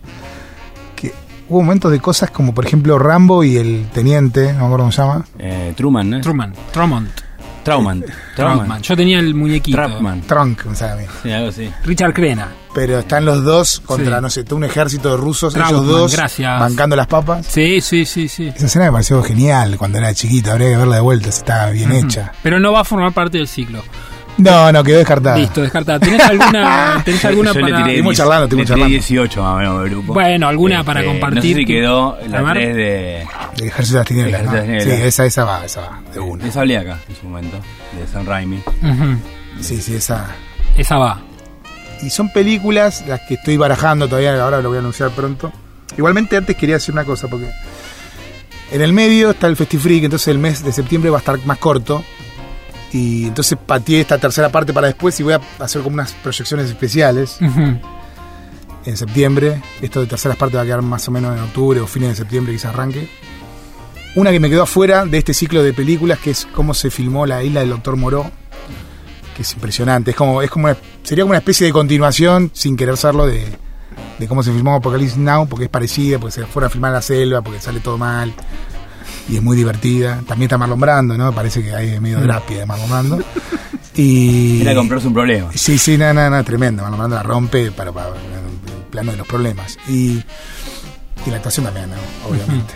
que hubo momentos de cosas como por ejemplo Rambo y el teniente, no me acuerdo cómo se llama, Eh, Truman, ¿no? Truman, Trumont, Trauman. Trautman. Yo tenía el muñequito. Trapman. Trunk, me sale a mí. Sí, algo así. Richard Crenna. Pero están los dos contra, Sí. no sé, todo un ejército de rusos, ellos dos gracias. bancando las papas. Sí, sí, sí, sí. Esa escena me pareció genial cuando era chiquita, habría que verla de vuelta, si estaba bien hecha. Pero no va a formar parte del ciclo. No, no, quedó descartada. Listo, descartada. ¿Tenés alguna, tenés alguna Yo le para.? Estuvimos 10 charlando, estuvimos charlando. 18 más o menos grupo. Bueno, alguna para compartir. No sé si quedó la Amar. 3 de, El ejército de las tinieblas. ¿no? Sí, esa, esa va, esa va, de una. de Sable acá en su momento, de San Raimi. Sí, sí, esa. Esa va. Y son películas las que estoy barajando todavía, ahora lo voy a anunciar pronto. Igualmente antes quería decir una cosa, porque en el medio está el Festifreak, entonces el mes de septiembre va a estar más corto. Y entonces pateé esta tercera parte para después y voy a hacer como unas proyecciones especiales Ujú. en septiembre. Esto de terceras partes va a quedar más o menos en octubre o fines de septiembre, quizás arranque. Una que me quedó afuera de este ciclo de películas, que es cómo se filmó la isla del Doctor Moró, que es impresionante. Es como, es como una- sería como una especie de continuación, sin querer serlo, de, de cómo se filmó Apocalypse Now, porque es parecida, porque se fueron a filmar la selva, porque sale todo mal. Y es muy divertida. También está Marlon Brando, ¿no? Parece que hay medio drapia de Marlon Brando. Y... Era comprarse un problema. Sí, sí, nada, nada, nada, tremendo. Marlon Brando la rompe para, para el plano de los problemas. Y, y la actuación también, ¿no? obviamente.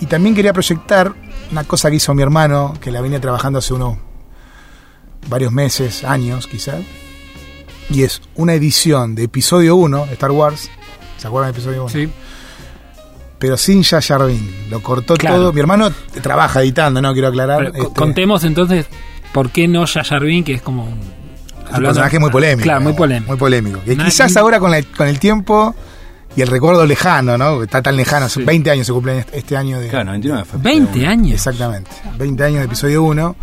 Y también quería proyectar una cosa que hizo mi hermano, que la venía trabajando hace unos varios meses, años quizás. Y es una edición de episodio 1 de Star Wars. ¿Se acuerdan de episodio 1? Sí. Pero sin Binks. Lo cortó Claro. todo. Mi hermano trabaja editando, ¿no? Quiero aclarar. Pero Este, Contemos entonces por qué no Binks, que es como un. un personaje muy polémico. Claro, muy ¿no? polémico. Muy polémico. Que Na- quizás ahora con, la- con el tiempo y el recuerdo lejano, ¿no? Está tan lejano, hace Sí. 20 años se cumplen este- este año de... Claro, 99 fue. 20 años. Exactamente. 20 años de episodio 1.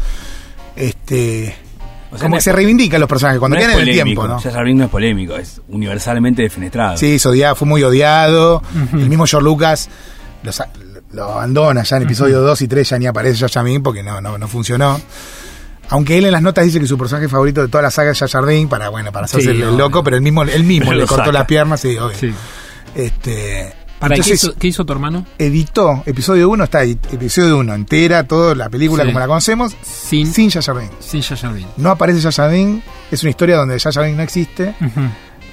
Este... O sea, como no que se reivindican los personajes cuando no en el tiempo, ¿no? Jar Jar no es polémico, es universalmente defenestrado. Sí, es odiado, fue muy odiado. El mismo George Lucas lo, sa- lo abandona ya en episodio 2 y 3, ya ni aparece Jar Jar porque no, no, no funcionó. Aunque él en las notas dice que su personaje favorito de toda la saga es Jar para, bueno, para hacerse Sí, el, loco, pero él mismo, él mismo le cortó las piernas, sí, obvio. Sí. Este, ¿Para qué, hizo, qué hizo tu hermano? editó episodio 1, está ahí, episodio 1 entera, toda la película Sí. como la conocemos, Sin, sin Binks. sin Binks. No aparece Binks, es una historia donde Binks no existe.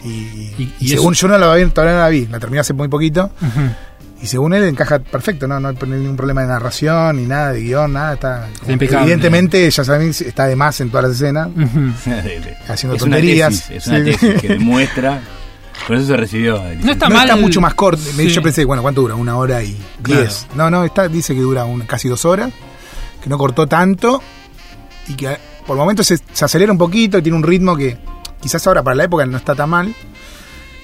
Y, Y- y y según eso- yo no la vi, todavía no la vi, la terminé hace muy poquito. Y según él encaja perfecto, ¿no? No hay ningún problema de narración, ni nada de guion, nada. Está, impecable. Evidentemente, Binks está de más en todas las escenas, haciendo es una tonterías. tesis, es una tesis que demuestra. Por eso se recibió. de No está no mal. está mucho más corto. Sí. Yo pensé, bueno, ¿cuánto dura? Una hora y Claro. diez. No, no, está, dice que dura un- casi dos horas, que no cortó tanto y que por momentos se, se acelera un poquito y tiene un ritmo que quizás ahora para la época no está tan mal.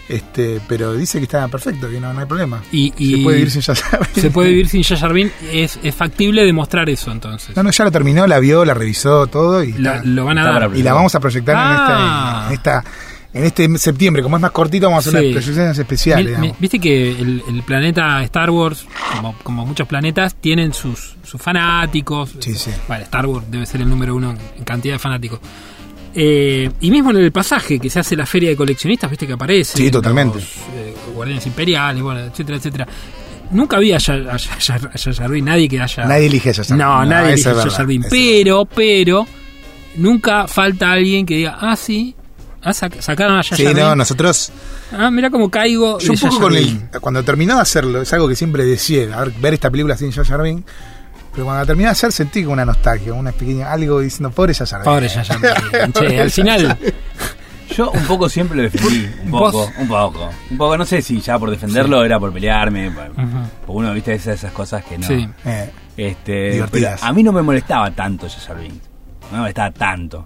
Este, pero dice que está perfecto, que no, no hay problema. Y, y se puede vivir sin Jar Binks. se puede vivir sin Jar Binks. Es, es factible demostrar eso entonces. No, no, ya lo terminó, la vio, la revisó todo y, Lo, está- lo van a dar. y la vamos a proyectar Ah. en, esta, en esta en este septiembre, como es más cortito, vamos a hacer Sí. unas proyecciones especiales. Mi- mi- digamos. Viste que el, el planeta Star Wars, como, como muchos planetas, tienen sus, sus fanáticos. Sí, sí. Bueno, Star Wars debe ser el número uno en cantidad de fanáticos. Eh, y mismo en el pasaje que se hace la feria de coleccionistas, viste que aparece. Sí, totalmente. Los, eh, guardianes imperiales, bueno, etcétera, etcétera. Nunca había a nadie que haya. Nadie elige a Jar No, Binks. nadie elige a Pero, pero, nunca falta alguien que diga, ah, sí, ah, sac- sacaron a Jar Sí, no, nosotros. Ah, mira cómo caigo. Yo un poco con el. Cuando terminó de hacerlo, es algo que siempre decía, a ver, ver esta película sin Jar. Pero cuando la terminé de hacer sentí como una nostalgia, una pequeña. Algo diciendo, pobre Binks. Pobre Binks. Che, al final. Yo un poco siempre lo defendí. Un ¿Vos? poco, un poco. Un poco, no sé si ya por defenderlo era por pelearme. por- Ujú. Porque uno, viste, esas, esas cosas que no. Sí. Eh, Este, a mí no me molestaba tanto Jar Binks. No me molestaba tanto.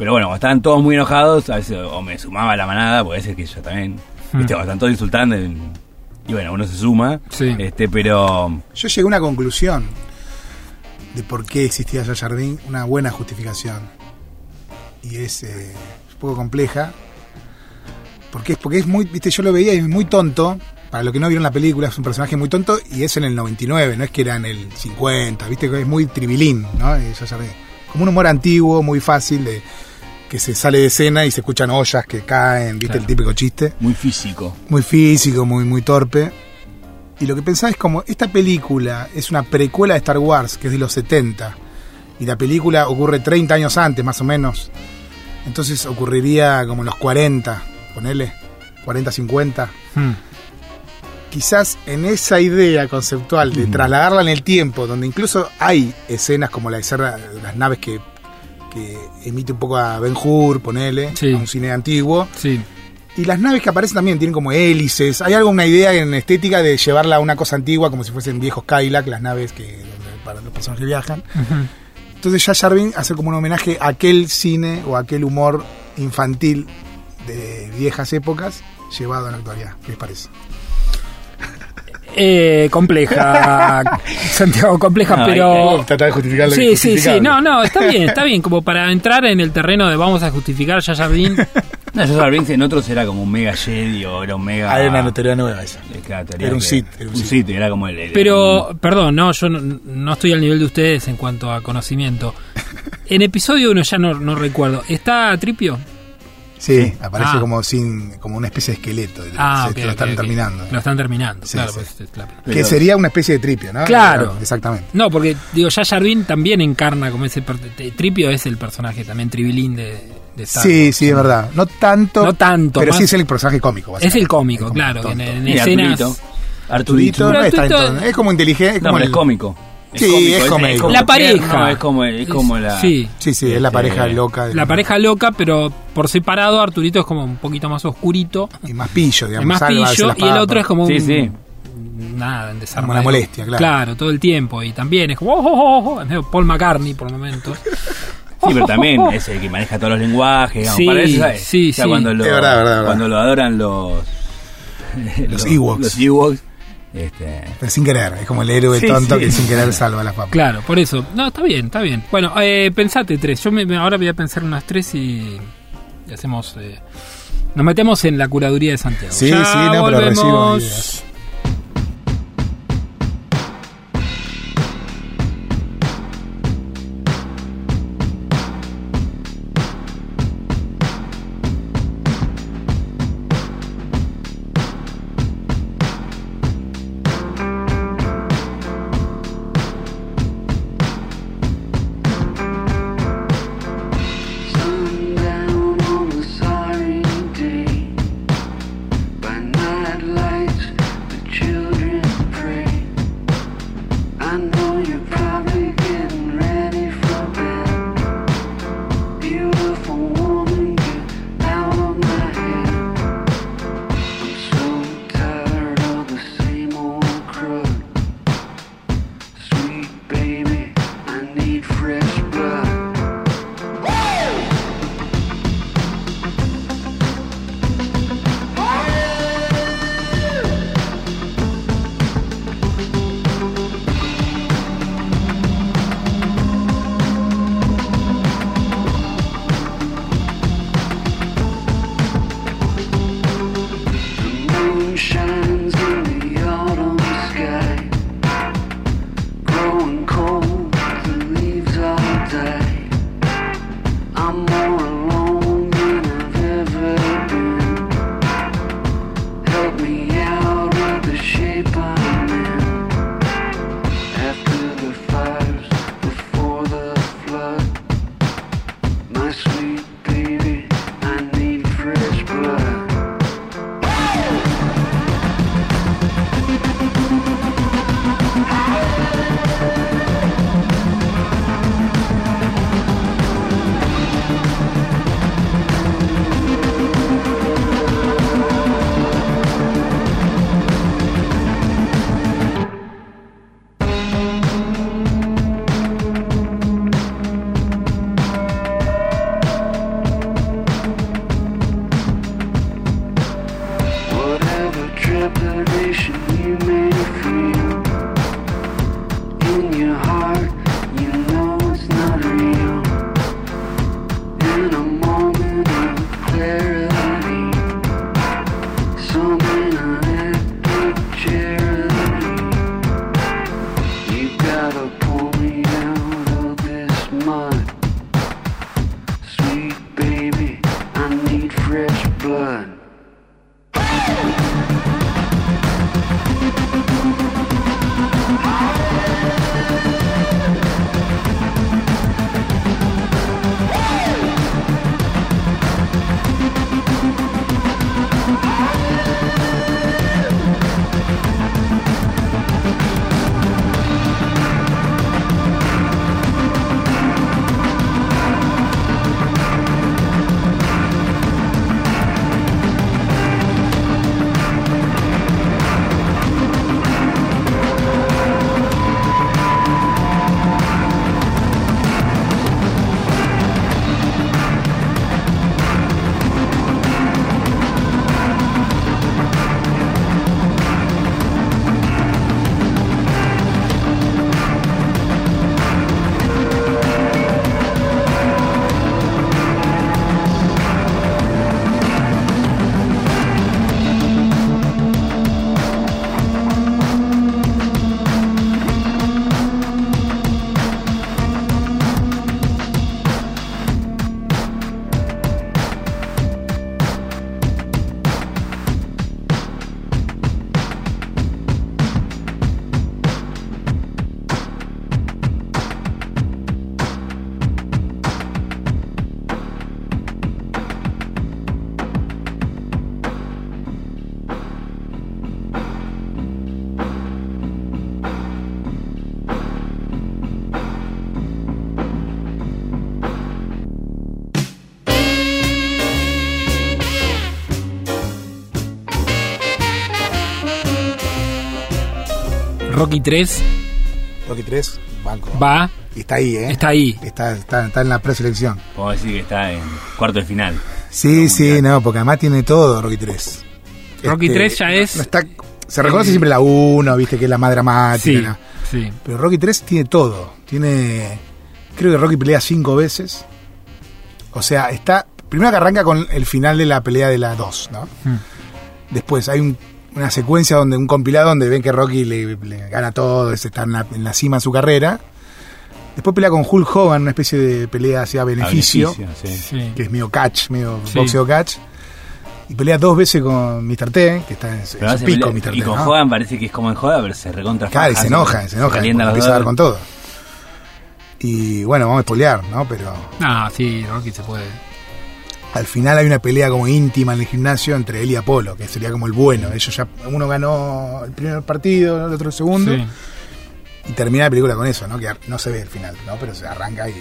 Pero bueno, estaban todos muy enojados, a veces o me sumaba a la manada, porque a veces que yo también. Hmm. Viste, están todos insultando. Y, bueno, uno se suma. Sí. Este, pero. yo llegué a una conclusión de por qué existía Jar Jar Binks, una buena justificación. Y es eh, un poco compleja. Porque es, porque es muy, viste, yo lo veía y es muy tonto. Para los que no vieron la película, es un personaje muy tonto y es en el 99, no es que era en el 50, viste, que es muy tribilín, ¿no? Como un humor antiguo, muy fácil, de que se sale de escena y se escuchan ollas que caen, viste, Claro. el típico chiste. Muy físico. Muy físico, muy, muy torpe. Y lo que pensaba es como, esta película es una precuela de Star Wars, que es de los 70, y la película ocurre 30 años antes, más o menos. Entonces ocurriría como en los 40, ponele, 40, 50. Hmm. Quizás en esa idea conceptual de trasladarla en el tiempo, donde incluso hay escenas como la escena de las naves que, que emite un poco a Ben Hur, ponele, Sí. a un cine antiguo, Sí. y las naves que aparecen también tienen como hélices. Hay algo, una idea en estética de llevarla a una cosa antigua, como si fuesen viejos Cadillac, las naves que para los personajes viajan. Entonces ya Jarvin hace como un homenaje a aquel cine o a aquel humor infantil de viejas épocas llevado a la actualidad. ¿Qué les parece? Eh, compleja, Santiago, compleja, No, pero... Tratar de justificarlo. Sí, sí, sí, no, no, está bien, está bien, como para entrar en el terreno de vamos a justificar Jar Binks. No, Jar Binks en otros era como un mega Jedi o era un mega. Ah, era una teoría nueva esa. Eh, claro, teoría Era un Sith, era un un Sith. Sith, era como el. el- Pero, perdón, no, yo no, no estoy al nivel de ustedes en cuanto a conocimiento. En episodio 1 ya no, no recuerdo. ¿Está Tripio? Sí, aparece Ah. como sin como una especie de esqueleto. Ah, Se- lo están terminando. Lo están terminando, Sí, claro. sí. pues, es la- que sería una especie de tripio, ¿no? Claro. Exactamente. No, porque digo, Jar Jar Binks también encarna como ese... Tripio es el personaje también tribilín de, de Star Sí, Wars. sí, es verdad. No tanto. No tanto, Pero más- sí es el personaje cómico. Es el cómico, claro. tonto. En, en escenas... Arturito. Arturito Arturito. no Pero es Arturito- como inteligente. Es No, como pero el- es cómico. Sí, es cómico. La pareja. No, es como, es como la. Sí. Sí, sí, es la Este, pareja loca. de- La pareja loca, pero por separado Arturito es como un poquito más oscurito. Y más pillo, digamos. Es más pillo y el otro es como Sí, un- sí. nada, en desarme. Como una molestia, claro. Claro, todo el tiempo. Y también es como oh, oh, oh, oh, es Paul McCartney por momentos. Sí, pero también es el que maneja todos los lenguajes. digamos. Sí, Para eso, ¿sabes? sí, O sea, sí. Cuando lo, verdad, verdad. Cuando lo adoran los. Los Ewoks. Los Ewoks. Este, Pero sin querer. Es como el héroe Sí, tonto sí. que sin querer salva las papas. Claro, por eso. No, está bien, está bien. Bueno, eh, pensate tres. Yo me- me- ahora voy a pensar unas tres y, y hacemos. eh, nos metemos en la curaduría de Santiago. Sí, Ya sí, no, pero volvemos. recibo ideas. Rocky 3 Rocky 3, banco. va, Y está ahí, ¿eh? está ahí. Está, está, está en la preselección. Podemos decir que está en cuarto de final. Sí, sí, mundial. no, porque además tiene todo Rocky 3. Rocky 3 ya es- no está, se reconoce siempre la 1, viste, que es la más dramática. Sí, ¿no? sí. Pero Rocky 3 tiene todo. Tiene. Creo que Rocky pelea cinco veces. O sea, está. Primero que arranca con el final de la pelea de la 2, ¿no? Hmm. Después hay un- una secuencia donde un compilado donde ven que Rocky le, le gana todo, es- está en la, en la cima de su carrera. Después pelea con Hulk Hogan, una especie de pelea hacia beneficio, beneficio, sí. sí. que es medio catch, medio Sí. boxeo catch. Y pelea dos veces con Mr. T, que está en, su pico, pelea- Mr. y T. con ¿no? Hogan parece que es como en joda, pero se recontra Claro, y se enoja, se enoja, los empieza a dar con todo. Y bueno, vamos a spoilear, ¿no? Pero Ah, sí, Rocky se puede. Al final hay una pelea como íntima en el gimnasio entre él y Apolo, que sería como el bueno. Ellos ya, uno ganó el primer partido, el otro el segundo, Sí. y termina la película con eso, ¿no? Que no se ve el final, ¿no? Pero se arranca y.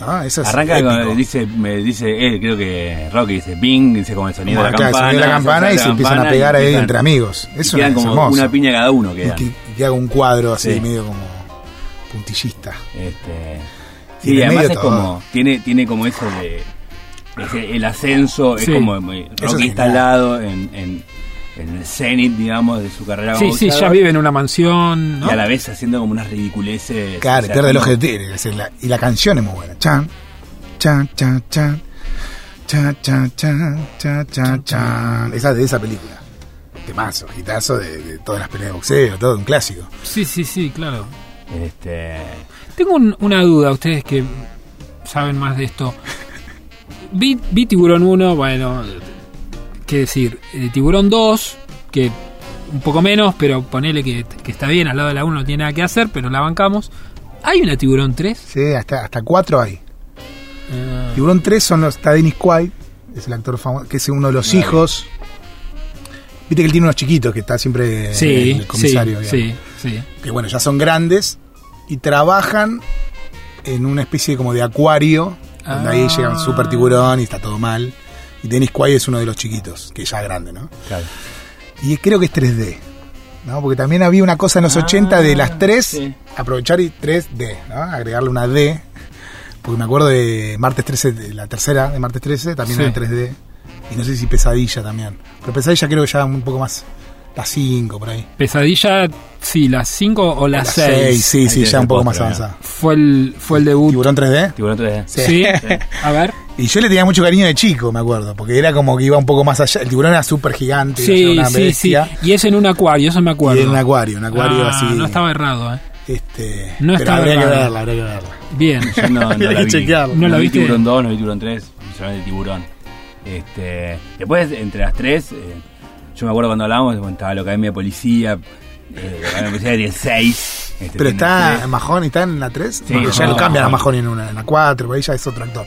¿no? Eso es Arranca épico. con, dice, me dice, eh, creo que Rocky dice Bing, dice como el sonido de la el campana. sonido de la campana y se empiezan a pegar ahí entre amigos. Y Eso quedan es como hermoso. una piña cada uno Y quedan. que, y que haga un cuadro así, Sí. medio como puntillista. Este, Y sí, el además es todo. como, tiene, tiene como eso de, el ascenso, es Sí. como muy- Eso Rocky es está al genial. lado en, en, en el cenit, digamos, de su carrera Sí, sí, ya vive en una mansión, ¿no? Y a la vez haciendo como unas ridiculeces. Claro, o sea, pierde el como- objetivo. Y la canción es muy buena. Chan, chan, chan, chan. Chan, chan, chan, chan, chan, chan. Esa de esa película. Temazo, hitazo de, de todas las peleas de boxeo, todo un clásico. Sí, sí, sí, claro. Este, Tengo un- una duda, ustedes que saben más de esto. Vi, vi Tiburón 1, bueno, qué decir, eh, Tiburón 2, que un poco menos, pero ponele que, que está bien, al lado de la 1 no tiene nada que hacer, pero la bancamos. ¿Hay una Tiburón 3? Sí, hasta, hasta cuatro hay. Ah, Tiburón 3 son los, está Dennis Quaid, es el actor famoso, que es uno de los Vale. hijos. Viste que él tiene unos chiquitos que está siempre en sí, el sí, comisario. sí, digamos. sí. Que bueno, ya son grandes y trabajan en una especie como de acuario, donde ahí Ah. llega un super tiburón y está todo mal. Y Dennis Quaid es uno de los chiquitos, que ya es grande, ¿no? claro. Y creo que es 3D. ¿no? Porque también había una cosa en los Ah, 80 de las 3, sí. aprovechar y 3D, ¿no? agregarle una D. Porque me acuerdo de Martes 13, de la tercera de Martes 13, también Sí. era 3D. Y no sé si Pesadilla también. Pero Pesadilla creo que ya un poco más, la 5 por ahí. Pesadilla, sí, las 5 o las La 6. seis, sí, Ahí sí, ya un poco más avanzada. Fue el, fue el debut. ¿Tiburón 3D? Tiburón 3D. Sí, a ver. Y yo le tenía mucho cariño de chico, me acuerdo, porque era como que iba un poco más allá. El tiburón era súper gigante, Sí, una sí, sí. bestia. Y es en un acuario, eso me Y acuerdo. era un acuario, un acuario Ah, así. No estaba errado, ¿eh? Este, No pero estaba habría que errado. verla, habría que verla. Bien. Yo no, no la que vi. chequearlo. ¿No la vi viste? Tiburón 2, no vi Tiburón 3, solamente Tiburón. Este, después, entre las tres, eh, yo me acuerdo cuando hablábamos, bueno, estaba la Academia de Policía, eh, la Academia de Policía tiene 6. Este, Pero está tres. Mahoney, está en la 3. Sí, porque ya no, lo cambian a no. Mahoney en una, en la 4, por ahí ya es otro actor.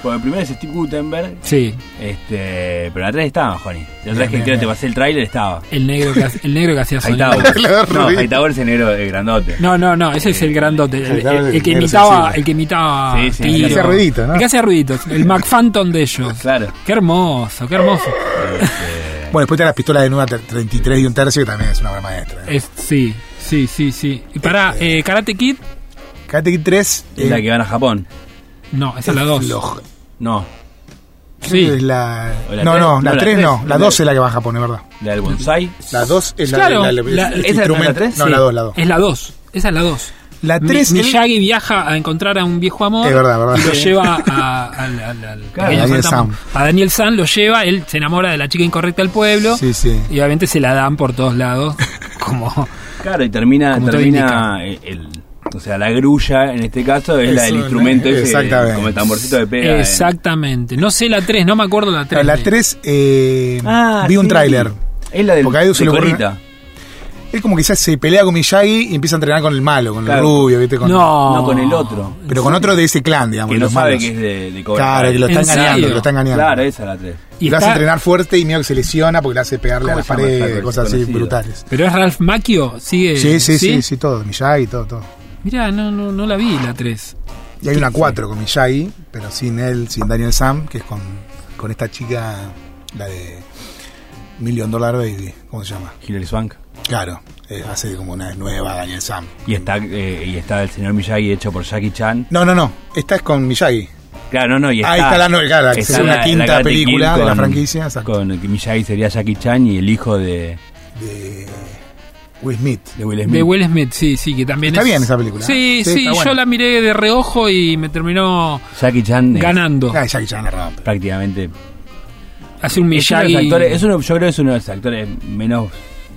Bueno, el primero es Steve Gutenberg, Sí, este, pero en la 3 estaba Johnny. La otra vez que creo que te pasé el tráiler estaba. el negro que, hace- el negro que hacía sonido. No. Hightower es el negro eh, grandote. No, no, no, ese es el grandote. El, el- el que el imitaba, el que imitaba Sí, sí, tiro. el que hacía ruidito, ¿no? El que hacía ruiditos. El McPhantom de ellos. Claro. Qué hermoso, qué hermoso. Bueno, después está las pistolas de nueva 33 y un tercio, que también es una obra maestra. ¿eh? Es, sí, sí, sí, sí. Y para Este- Karate Kid, Karate Kid 3 es la que van a Japón. no, esa es la 2. floja. No, Sí. Es la... La no, tres. no, No, la la 3 tres. no. La La 2 es la que va a Japón, es verdad. la del bonsai. La 2 es la, Claro, la, la- el ¿esa no es la instrumento. tres? No, Sí, la 2, la 2. Es la 2. Esa es la 2. La Mi- 3 Miyagi viaja a encontrar a un viejo amor Es verdad, verdad. y lo lleva a, al, al- al Claro, Daniel. San. a Daniel San, lo lleva, él se enamora de la chica incorrecta del pueblo Sí, sí. y obviamente se la dan por todos lados como Claro, y termina, termina el, el- o sea, la grulla en este caso es la del Eso, instrumento ese, exactamente. como el tamborcito de pega. en- exactamente no sé la 3 no me acuerdo la 3 La 3 eh, Ah, vi un sí. tráiler. Es la del Porque a Edu se de le ocurre- Es como que se pelea con Miyagi y empieza a entrenar con el malo, con Claro. el rubio, ¿viste? Con- no No, con el otro. Pero con otro de ese clan, digamos. Que no los sabe malos. que es de, de Cobra Claro, que lo está ¿En engañando, que lo está engañando. Claro, esa es la 3. y lo hace entrenar fuerte y medio que se lesiona porque le hace pegarle a ¿Cómo la se llama el pared, flaco cosas así conocido? brutales. pero es Ralph Macchio sigue Sí, sí, sí, sí, todo. Miyagi, todo, todo. mira no, no no la vi la 3 Y hay una 4 con Miyagi, pero sin él, sin Daniel Sam, que es con, con esta chica, la de Million Dollar Baby, ¿cómo se llama? Hilary Swank. Claro, eh, hace como una nueva Daniel Sam. Y está, eh, y está el señor Miyagi hecho por Jackie Chan. No, no, no. Esta es con Miyagi. Claro, no, no, y está, Ahí está la no- claro, que está sería una quinta película de la franquicia, exacto. Con que Miyagi sería Jackie Chan y el hijo de, De Will Smith. de Will Smith. De Will Smith, sí, sí, que también Está es- bien esa película. Sí, Sí, sí, yo buena. la miré de reojo y me terminó Jackie Chan es ganando. Ah, Jackie Chan la prácticamente Hace un es uno de los Miyagi. actores, es uno- yo creo que es uno de los actores menos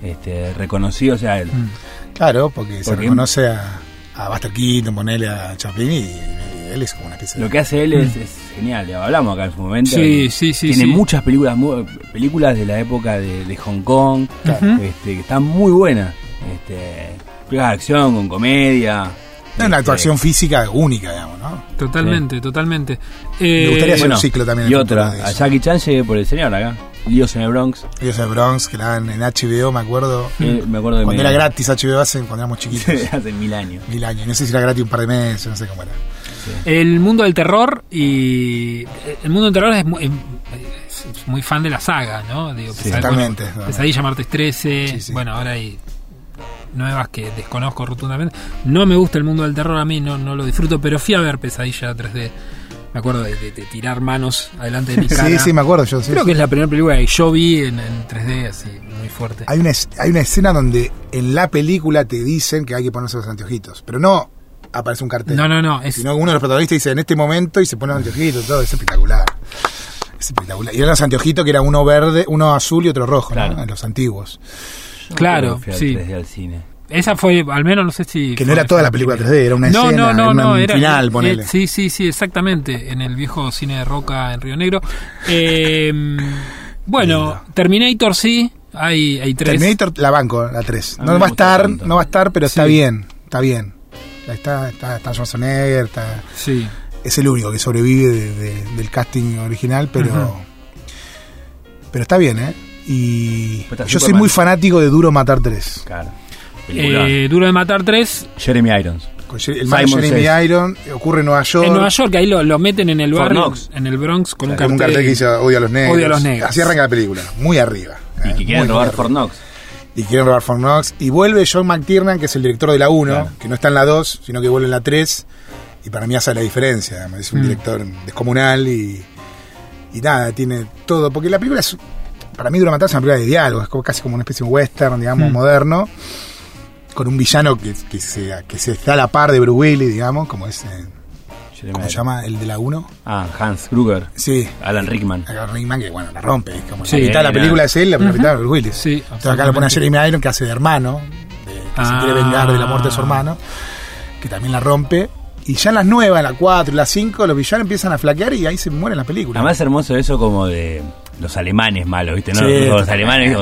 este, reconocidos, o sea, el- Mm. Claro, porque, se reconoce a, a Buster Keaton, ponele a Chaplin y, y él es como una especie de... lo que hace él es, es genial, lo hablamos acá en su momento. Sí, sí, sí, Tiene sí. muchas películas películas de la época de, de Hong Kong, este, que están muy buenas. Este, películas de acción, con comedia. Una este, actuación física única, digamos, ¿no? Totalmente, totalmente. Me Eh, gustaría hacer bueno, un ciclo también. Y otra, a. Jackie Chan llegué por el señor acá. Líos en el Bronx. Ellos en Bronx, que la dan en HBO, me acuerdo. Eh, me acuerdo de Cuando me- era gratis HBO hace cuando éramos chiquitos. hace mil años. Mil años. No sé si era gratis un par de meses, no sé cómo era. El mundo del terror y. El mundo del terror es muy, es- es muy fan de la saga, ¿no? Digo, Sí, Pesadilla- totalmente, bueno, totalmente. Pesadilla Martes 13. Sí, sí. Bueno, ahora hay nuevas que desconozco rotundamente. No me gusta el mundo del terror, a mí no, no lo disfruto, pero fui a ver Pesadilla 3D. Me acuerdo de, de- de tirar manos adelante de mi cara. Sí, sí, me acuerdo yo. sí, Creo sí. que es la primera película que yo vi en, en 3D, así, muy fuerte. Hay una, hay una escena donde en la película te dicen que hay que ponerse los anteojitos, pero no aparece un cartel. No, no, no. Es, Sino uno de los protagonistas dice en este momento y se pone los anteojitos, todo, es espectacular. Es espectacular. Y eran los anteojitos que era uno verde, uno azul y otro rojo, Claro. ¿no? En los antiguos. claro, Fui al sí. 3D al cine. Esa fue, al menos no sé si. Que no era toda la película 3D, era una no, escena, no, no, una- no, un era final, eh, ponele. sí, sí, sí, exactamente, en el viejo cine de Roca en Río Negro. Eh, bueno, Lindo. Terminator sí, hay, hay tres. Terminator, la banco, la 3. A mí No va a estar, tanto. no va a estar, pero está bien, está bien. Está, está, está Schwarzenegger, está, Sí. es el único que sobrevive de- de- del casting original, pero pero está bien, ¿eh? Y yo soy muy fanático de Duro Matar 3. Claro. Eh, Duro de Matar 3 Jeremy Irons. Con el mal Simon Jeremy Says. Iron ocurre en Nueva York. en Nueva York, ahí lo, lo meten en el Fort barrio, Knox. en el Bronx, con un Con cartel. un cartel que dice odio a los negros. Odio a los negros. Así arranca la película, muy arriba. Y eh, que quieren muy, robar muy Fort arriba. Knox. Y quieren robar Fort Knox. Y vuelve John McTiernan, que es el director de la 1, Claro. que no está en la 2, sino que vuelve en la 3. Y para mí hace la diferencia. Es un Mm. director descomunal y, y nada, tiene todo. Porque la película es, para mí, Duro Matar es una película de diálogo, es como- casi como una especie de western, digamos, Mm. moderno. Con un villano que, que, se, que se está a la par de Bruce Willis, digamos, como es. eh, Jeremy ¿Cómo se llama? El de la 1. Ah, Hans Kruger. Sí. Alan Rickman. Acá Rickman, que bueno, la rompe. es Como Sí, la mitad de la película es él, la mitad es Bruce Willis. Sí, Entonces acá lo pone a. Jeremy Iron, que hace de hermano, de- que se Ah. quiere vengar de la muerte de su hermano, que también la rompe. Y ya en las nuevas, en la 4 y la 5, los villanos empiezan a flaquear y ahí se mueren las películas. Además es hermoso eso como de los alemanes malos, ¿viste? ¿No? Sí, los alemanes,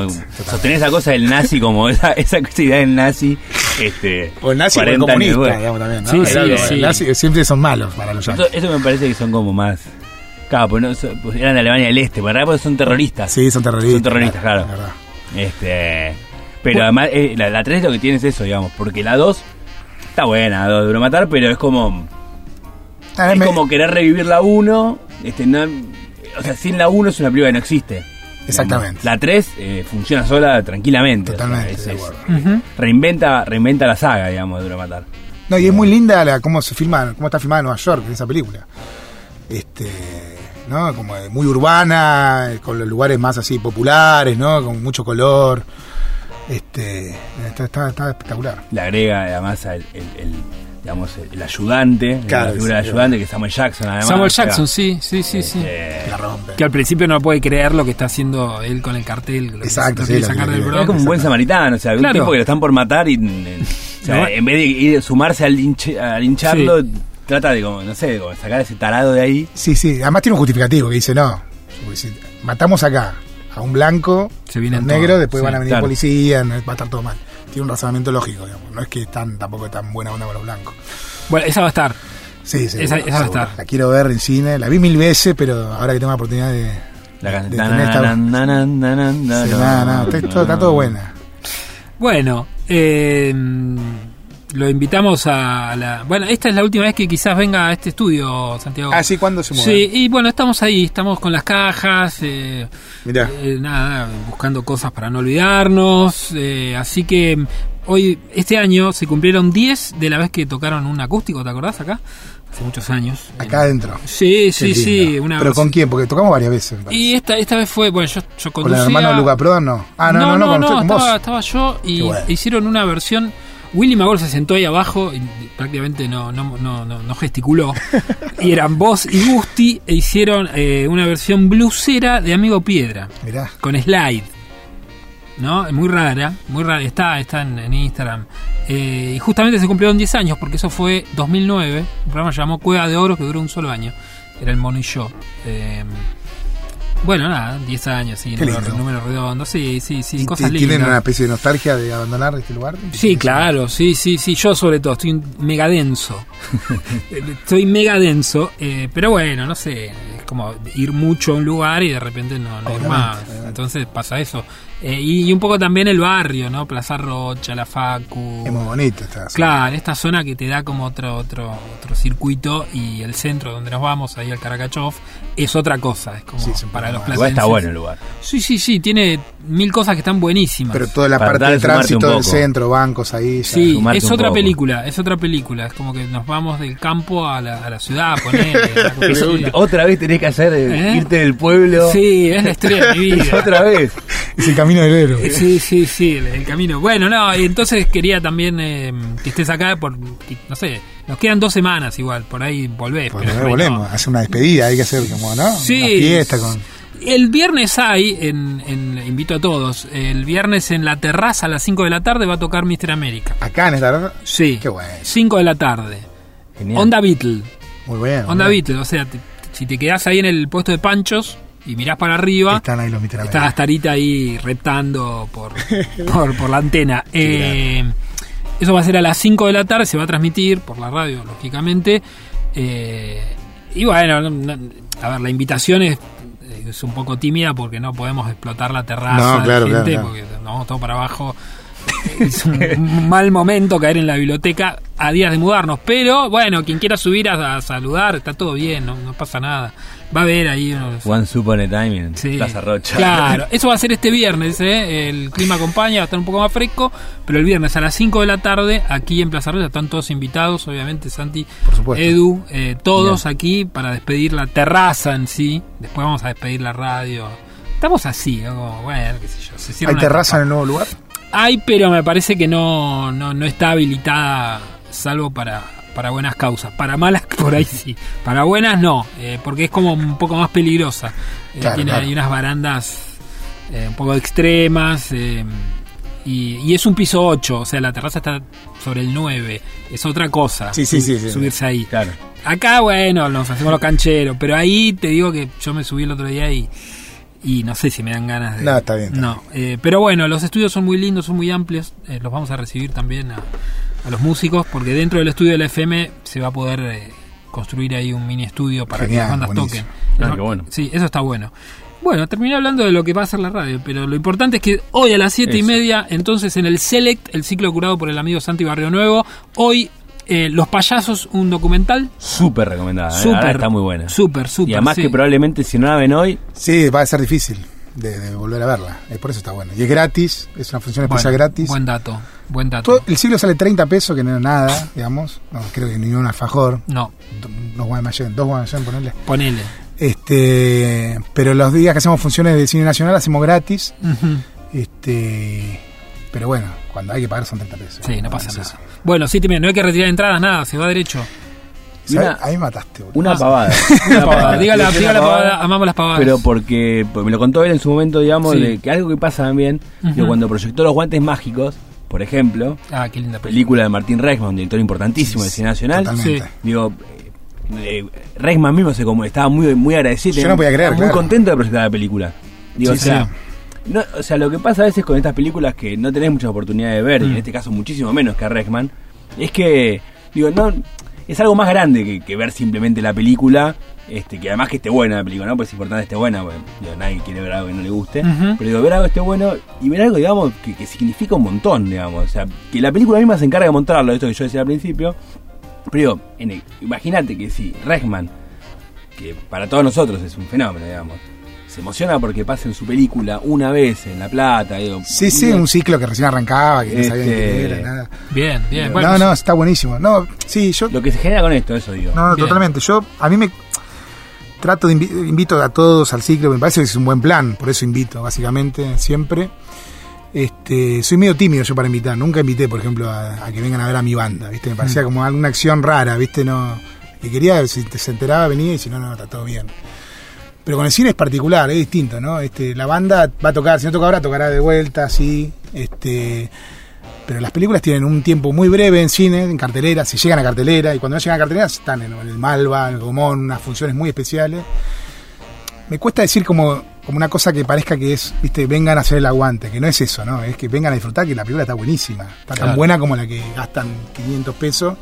sostener esa cosa del nazi como esa, esa idea del nazi. Este, o el nazi o el 40 años comunista, digamos también. ¿no? Sí, sí, el sí. nazi siempre son malos para los Eso, yankees. eso me parece que son como más. Claro, pues, no, pues eran de Alemania del Este, pero en realidad son terroristas. Sí, son terroristas. Son terroristas, claro. verdad. Este, pero además, eh, la, la 3 lo que tiene es eso, digamos, porque la 2 está buena, la 2 duro matar, pero es como. Ah, Es me- como querer revivir la 1. Este, no, o sea, sin la 1 es una película que no existe. Exactamente. La 3 eh, funciona sola tranquilamente. Totalmente, o sea, es- es- reinventa, reinventa la saga, digamos, de Duro Matar. No, y es muy linda la, cómo se filma, cómo está filmada en Nueva York en esa película. Este, ¿no? Como de muy urbana, con los lugares más así populares, ¿no? Con mucho color. Este, está, está- está espectacular. Le agrega además el, el- el, digamos, el, ayudante, Claro, la figura sí, del ayudante, que es Samuel Jackson, además. Samuel o sea, Jackson, sí, sí, sí, sí. este, Que la rompe. Que al principio no puede creer lo que está haciendo él con el cartel. Lo Exacto, sí, lo sacar del. Es como un buen samaritano, o sea, un Claro. tipo que lo están por matar y eh, o sea, No. en vez de ir sumarse al, linche- a lincharlo, trata de como, no sé, de como sacar ese tarado de ahí. Sí, sí, además tiene un justificativo que dice, no, porque si matamos acá a un blanco, Se vienen un negro, después sí, van a venir claro. policías, no, va a estar todo mal. Tiene un razonamiento lógico, digamos. No es que tan, tampoco es tan buena onda con los blancos. Bueno, esa va a estar. Sí, sí. Esa- esa va a estar. La quiero ver en cine, la vi mil veces, pero ahora que tengo la oportunidad de... La canción. está todo buena. Bueno, eh, lo invitamos a la... Bueno, esta es la última vez que quizás venga a este estudio, Santiago. Ah, sí, ¿cuándo se mueve? Sí, y bueno, estamos ahí, estamos con las cajas, eh, Mirá. eh, nada, buscando cosas para no olvidarnos, eh, así que hoy, este año, se cumplieron 10 de la vez que tocaron un acústico, ¿te acordás acá? Hace muchos años. Acá adentro. Sí, sí, sí. Una ¿Pero con quién? Porque tocamos varias veces. Y esta, esta vez fue, bueno, yo, yo ¿Con conducía... el hermano Luca Prodan no? Ah, no, no, no, con, con estaba, yo y hicieron una versión. Willy Magor se sentó ahí abajo y prácticamente no, no, no, no, gesticuló. y eran vos y Gusti e hicieron eh, una versión blusera de Amigo Piedra Mirá. con slide. ¿No? Muy rara, muy rara. Está, está en, en Instagram. Eh, y justamente se cumplieron 10 años porque eso fue 2009. Un programa llamado Cueva de Oro que duró un solo año. Era el Mono y yo. Eh, bueno, nada, 10 años, sí, número, número redondo. Sí, sí, sí, ¿Y cosas ti- ¿Tienen lindas. una especie de nostalgia de abandonar este lugar? Sí, claro, sí, sí, sí. Yo sobre todo estoy mega denso. estoy mega denso, eh, pero bueno, no sé, como ir mucho a un lugar y de repente no, no ir más. Entonces pasa eso. Eh, y, y un poco también el barrio, ¿no? Plaza Rocha, la Facu. Es muy bonito esta zona. Claro, esta zona que te da como otro otro otro circuito y el centro donde nos vamos, ahí al Karakachov, es otra cosa. Es como Sí, para los. Igual está bueno el lugar. Sí, sí, sí, tiene mil cosas que están buenísimas. Pero toda la Para parte de tránsito del centro, bancos ahí. ya. Sí, sumarte es otra poco. película, es otra película. Es como que nos vamos del campo a la, a la ciudad, así. otra vez tenés que hacer eh, ¿Eh? irte del pueblo. Sí, es la historia de mi vida. otra vez. Es el camino del héroe. Sí, sí, sí, el, el camino. Bueno, no, y entonces quería también eh, que estés acá por, no sé, nos quedan dos semanas igual, por ahí volvés. Pues pero volvemos, no. hace una despedida, hay que hacer como, ¿no? Sí. Una fiesta con. El viernes hay, en, en- invito a todos, el viernes en la terraza a las 5 de la tarde va a tocar Mr. América. Acá en esta verdad. Sí, Qué bueno. 5 de la tarde. Genial. Onda Beatle. Muy bueno. Onda bien. Beatle, o sea, si te quedás ahí en el puesto de panchos y mirás para arriba, Están ahí los está mitad Astarita ahí reptando por, por, por la antena. Eh, eso va a ser a las 5 de la tarde, se va a transmitir por la radio, lógicamente. Eh, y bueno, no- no- a ver, la invitación es, es un poco tímida porque no podemos explotar la terraza No, claro, de claro, gente, claro. porque nos vamos todo para abajo. Es un mal momento caer en la biblioteca a días de mudarnos. Pero bueno, quien quiera subir a, a saludar, está todo bien, no, no pasa nada. Va a haber ahí unos. A Time en Sí. Plaza Rocha. Claro, eso va a ser este viernes, ¿eh? el clima acompaña, va a estar un poco más fresco, pero el viernes a las 5 de la tarde, aquí en Plaza Rocha, están todos invitados, obviamente, Santi, Por. Edu, eh, todos aquí para despedir la terraza en sí, después vamos a despedir la radio. Estamos así, ¿no? Como, bueno, qué sé yo. se ¿Hay terraza en el nuevo lugar? Hay, pero me parece que no, no, no está habilitada, salvo para, para buenas causas. Para malas, por ahí sí. Para buenas, no, eh, porque es como un poco más peligrosa. Eh, Claro, tiene claro. hay unas barandas eh, un poco extremas. eh, y, y es un piso 8, o sea, la terraza está sobre el 9. Es otra cosa. Sí, sí, sí, sí. Subirse ahí. Claro. Acá, bueno, nos hacemos los cancheros, pero ahí te digo que yo me subí el otro día y, y no sé si me dan ganas de... No, está bien, está no, eh, pero bueno, los estudios son muy lindos, son muy amplios, eh, los vamos a recibir también a, a los músicos, porque dentro del estudio de la FM se va a poder eh, construir ahí un mini estudio para que las bandas buenísimo. toquen. Eso- qué bueno. Sí, eso está bueno. Bueno, terminé hablando de lo que va a ser la radio, pero lo importante es que hoy a las siete y Eso. media, entonces en el Select, el ciclo curado por el amigo Santi Barrio Nuevo, hoy eh, Los Payasos, un documental Súper recomendada. ¿eh? Súper, está muy buena. Súper, súper. y además sí. que probablemente si no la ven hoy, Sí, va a ser difícil de, de volver a verla. Es por eso está bueno. Y es gratis, es una función Bueno, especial gratis. Buen dato, buen dato. Todo- el siglo sale 30 pesos, que no es nada, digamos. No, creo que ni un alfajor. No, do- Dos Guaymallén, dos Guaymallén, ponerle. ponele. Este, pero los días que hacemos funciones de cine nacional hacemos gratis. Este, pero bueno, cuando hay que pagar son 30 pesos. Sí, no Bueno, pasa nada. eso. Bueno, sí, también, no hay que retirar entradas, nada, se va derecho. Ahí mataste, boludo. una Ah. pavada. Una pavada, dígala, Sí, dígala pavada. pavada, amamos las pavadas. Pero porque pues, me lo contó él en su momento, digamos, Sí. de que algo que pasa también, que cuando proyectó Los Guantes Mágicos, por ejemplo, Ah, qué linda película. película de Martín Reisman, un director importantísimo del cine nacional, Totalmente. Sí. digo, eh, eh, mismo se como estaba muy muy agradecido, Yo no podía creer, estaba muy claro. contento de proyectar la película. Digo, Sí, o sea, sí. No, o sea, lo que pasa a veces con estas películas que no tenés mucha oportunidad de ver, y Mm. en este caso muchísimo menos que a Reisman, es que, digo, no es algo más grande que, que ver simplemente la película, este, que además que esté buena la película, ¿no? Pues es importante que esté buena, porque digo, nadie quiere ver algo que no le guste. Pero digo, ver algo que esté bueno y ver algo, digamos, que, que significa un montón, digamos. O sea, que la película misma se encarga de mostrarlo, esto que yo decía al principio. Pero digo, imagínate que si Regman, que para todos nosotros es un fenómeno, digamos, se emociona porque pasa en su película una vez en La Plata, digo, Sí, sí, un ciclo que recién arrancaba, que no sabían Este, qué era, nada. Bien, bien. no, Bueno, no, está buenísimo. No, sí, yo lo que se genera con esto, eso digo. No, no, totalmente. Yo, a mí me trato de invi- invito a todos al ciclo, me parece que es un buen plan, por eso invito, básicamente, siempre. Este, soy medio tímido yo para invitar, nunca invité, por ejemplo, a, a que vengan a ver a mi banda, ¿viste? Me parecía como alguna acción rara, ¿viste? No, que quería, si te- se enteraba, venía y si no, no, está todo bien. Pero con el cine es particular, es distinto, ¿no? Este, la banda va a tocar, si no toca ahora, tocará de vuelta, sí. Este, pero las películas tienen un tiempo muy breve en cine, en cartelera, si llegan a cartelera, y cuando no llegan a cartelera están en, el Malva, en el Gomón, unas funciones muy especiales. Me cuesta decir como, como una cosa que parezca que es, viste, vengan a hacer el aguante, que no es eso, ¿no? Es que vengan a disfrutar que la película está buenísima, está tan buena como la que gastan 500 pesos,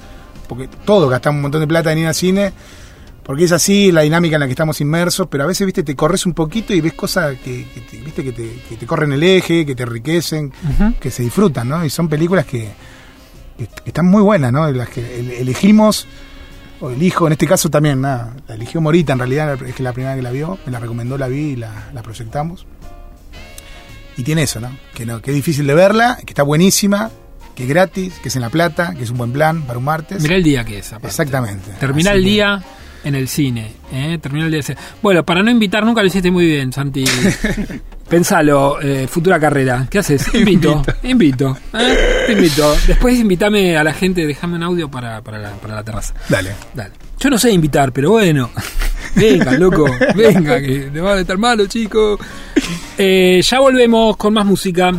porque todos gastan un montón de plata en ir al cine, porque es así la dinámica en la que estamos inmersos, pero a veces, viste, te corres un poquito y ves cosas que, que te, viste, que te, que te corren el eje, que te enriquecen, que se disfrutan, ¿no? Y son películas que, están muy buenas, ¿no? Las que el- elegimos, o elijo, en este caso también, nada, la eligió Morita en realidad, es que la primera que la vio, me la recomendó, la vi y la, la proyectamos. Y tiene eso, ¿no? Que, no, que es difícil de verla, que está buenísima, que es gratis, que es en La Plata, que es un buen plan para un martes. Mirá el día que es. aparte. Exactamente. Terminá Así el día en el cine. ¿eh? Terminá el día. Bueno, para no invitar nunca lo hiciste muy bien, Santi. Pensalo, eh, futura carrera. ¿Qué haces? Invito. invito. ¿eh? Te invito. Después invítame a la gente, déjame un audio para, para, la, para la terraza. Dale. Dale. Yo no sé invitar, pero bueno. Venga, loco. Venga, que te van a estar malo, chicos. Eh, ya volvemos con más música.